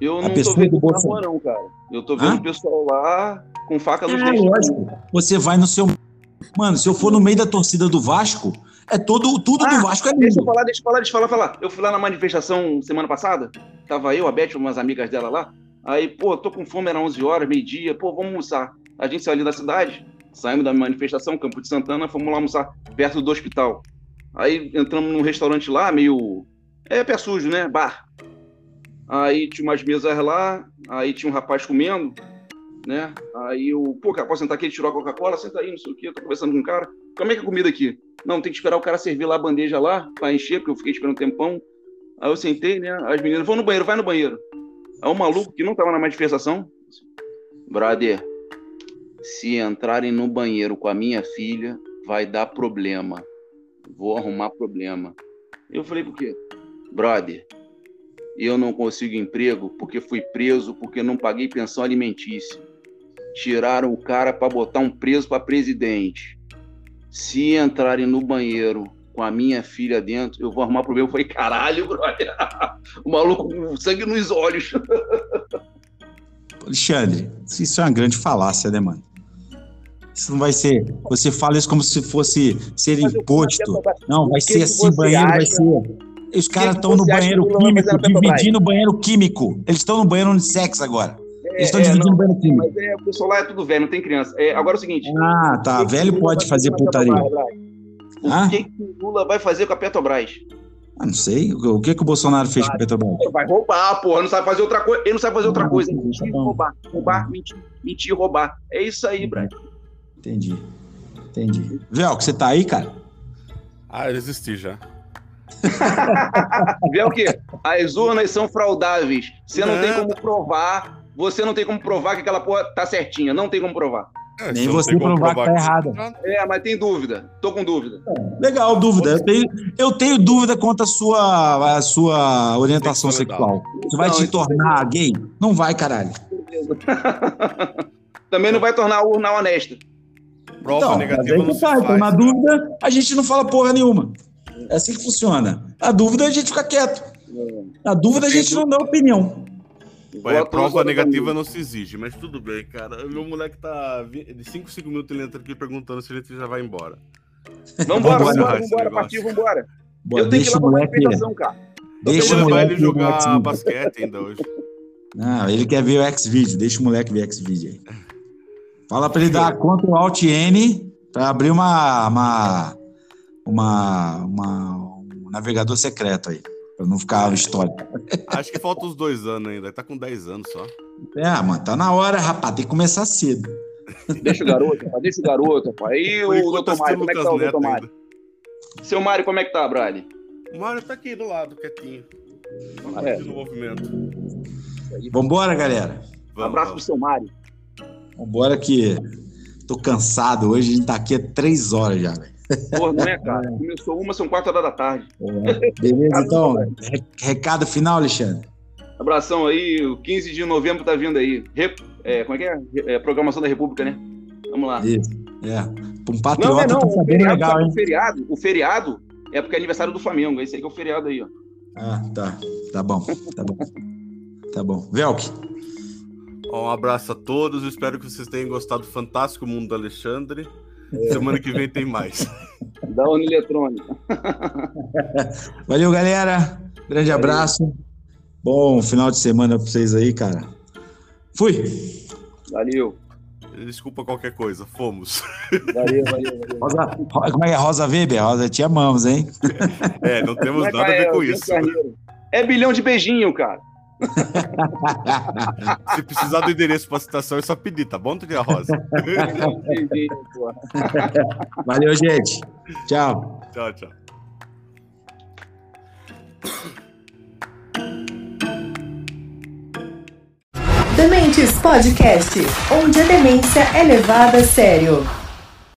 Eu não a tô vendo Bolsonaro, não, cara. Eu tô vendo o pessoal lá com faca nos é, dentes. Lógico. Você vai no seu. Mano, se eu for no meio da torcida do Vasco, é todo, tudo ah, do Vasco é lindo. Deixa eu falar, deixa eu falar, deixa eu falar, falar. Eu fui lá na manifestação semana passada. Tava eu, a Beth, umas amigas dela lá. Aí, pô, tô com fome, era 11 horas, meio-dia. Pô, vamos almoçar. A gente saiu ali da cidade. Saímos da manifestação, Campo de Santana, fomos lá almoçar perto do hospital. Aí entramos num restaurante lá, meio. É pé sujo, né? Bar. Aí tinha umas mesas lá, aí tinha um rapaz comendo, né? Aí eu, pô, cara, posso sentar aqui? Ele tirou a Coca-Cola, senta aí, não sei o quê, eu tô conversando com o cara. Como é que é a comida aqui? Não, tem que esperar o cara servir lá a bandeja lá, pra encher, porque eu fiquei esperando um tempão. Aí eu sentei, né? As meninas, vão no banheiro, vai no banheiro. Aí o maluco que não tava na manifestação, brother, se entrarem no banheiro com a minha filha, vai dar problema. Vou arrumar problema. Eu falei, por quê? Brother, eu não consigo emprego porque fui preso porque não paguei pensão alimentícia. Tiraram o cara para botar um preso para presidente. Se entrarem no banheiro com a minha filha dentro, eu vou arrumar problema. Eu falei, caralho, brother. (laughs) o maluco com sangue nos olhos. (laughs) Alexandre, isso é uma grande falácia, né, mano? Isso não vai ser. Você fala isso como se fosse ser imposto. Não, vai ser assim, banheiro vai ser. Os caras estão no banheiro químico, dividindo o banheiro químico. Eles estão no banheiro unissex agora. Eles estão é, dividindo o banheiro químico. Mas é, o pessoal lá é tudo velho, não tem criança. É, agora é o seguinte. Ah, tá. Velho pode fazer putaria. O que, que o Lula vai fazer com a Petrobras? Ah, não sei. O que, que o Bolsonaro fez com a Petrobras? Vai roubar, porra. Não sabe fazer outra coisa. Ele não sabe fazer outra coisa. Mentir, roubar. Roubar, mentir, mentir, roubar. É isso aí, Brian. Entendi. Entendi. Véu, que você tá aí, cara? Ah, eu desisti já. (laughs) Vê o quê? As urnas são fraudáveis. Você não, não tem como provar. Você não tem como provar que aquela porra tá certinha. Não tem como provar. É, Nem você provar, provar que tá errada. É, mas tem dúvida. Tô com dúvida. É, legal, dúvida. Eu tenho, eu tenho dúvida quanto à sua, a sua orientação sexual. Você vai não, te tornar gay? Não vai, caralho. (laughs) Também não vai tornar a urna honesta. Prova então, negativa não tá, então, na dúvida, a gente não fala porra nenhuma. É assim que funciona. A dúvida, a gente fica quieto. Na dúvida, a gente não dá opinião. Ué, prova negativa não se exige, mas tudo bem, cara. Meu moleque tá de 5, 5 minutos ele entra aqui perguntando se a gente já vai embora. Vambora, vambora, vambora, partiu, vambora. Boa, eu tenho que ir lá pra manifestação, cara. Deixa o moleque jogar basquete ainda hoje. Não, ele quer ver o X-Video, deixa o moleque ver o X-Video aí. Fala para ele dar Ctrl Alt N para abrir uma, uma, uma, uma, um navegador secreto aí, para não ficar no histórico. (laughs) Acho que falta uns dois anos ainda, tá com 10 anos só. É, mano, tá na hora, rapaz, tem que começar cedo. Deixa o garoto, rapaz, deixa o garoto, rapaz. E o doutor Mário, como é que tá o doutor Mário? Seu Mário, como é que tá, Brad? O Mário tá aqui do lado, quietinho. é. no movimento. Vambora, galera. Um abraço pro seu Mário. Vambora que tô cansado. Hoje a gente tá aqui há três horas já, velho. Porra, não é, cara? Começou uma, são quatro horas da tarde. É. Beleza, então. Recado final, Alexandre. Abração aí, o 15 de novembro tá vindo aí. É, como é que é? é? Programação da República, né? Vamos lá. Isso, é. Um patriota não, é, não, tá o feriado, legal, hein? O feriado, o feriado é porque é aniversário do Flamengo. Esse aí que é o feriado aí, ó. Ah, tá. Tá bom, tá bom. tá bom. Velk. Um abraço a todos, espero que vocês tenham gostado do Fantástico Mundo do Alexandre. É. Semana que vem tem mais. (laughs) Da Uniletrônica. (laughs) Valeu, galera. Grande Valeu. abraço. Bom final de semana pra vocês aí, cara. Fui. Valeu. Desculpa qualquer coisa, fomos. Valeu, valeu, (laughs) valeu. Rosa, como é que é? Rosa Weber? Rosa, te amamos, hein? É, não temos é nada a ver com isso. É bilhão de beijinho, cara. Se precisar do endereço para citação, é só pedir, tá bom, Tia Rosa? Valeu, gente. Tchau. Tchau, tchau. Dementes Podcast, onde a demência é levada a sério.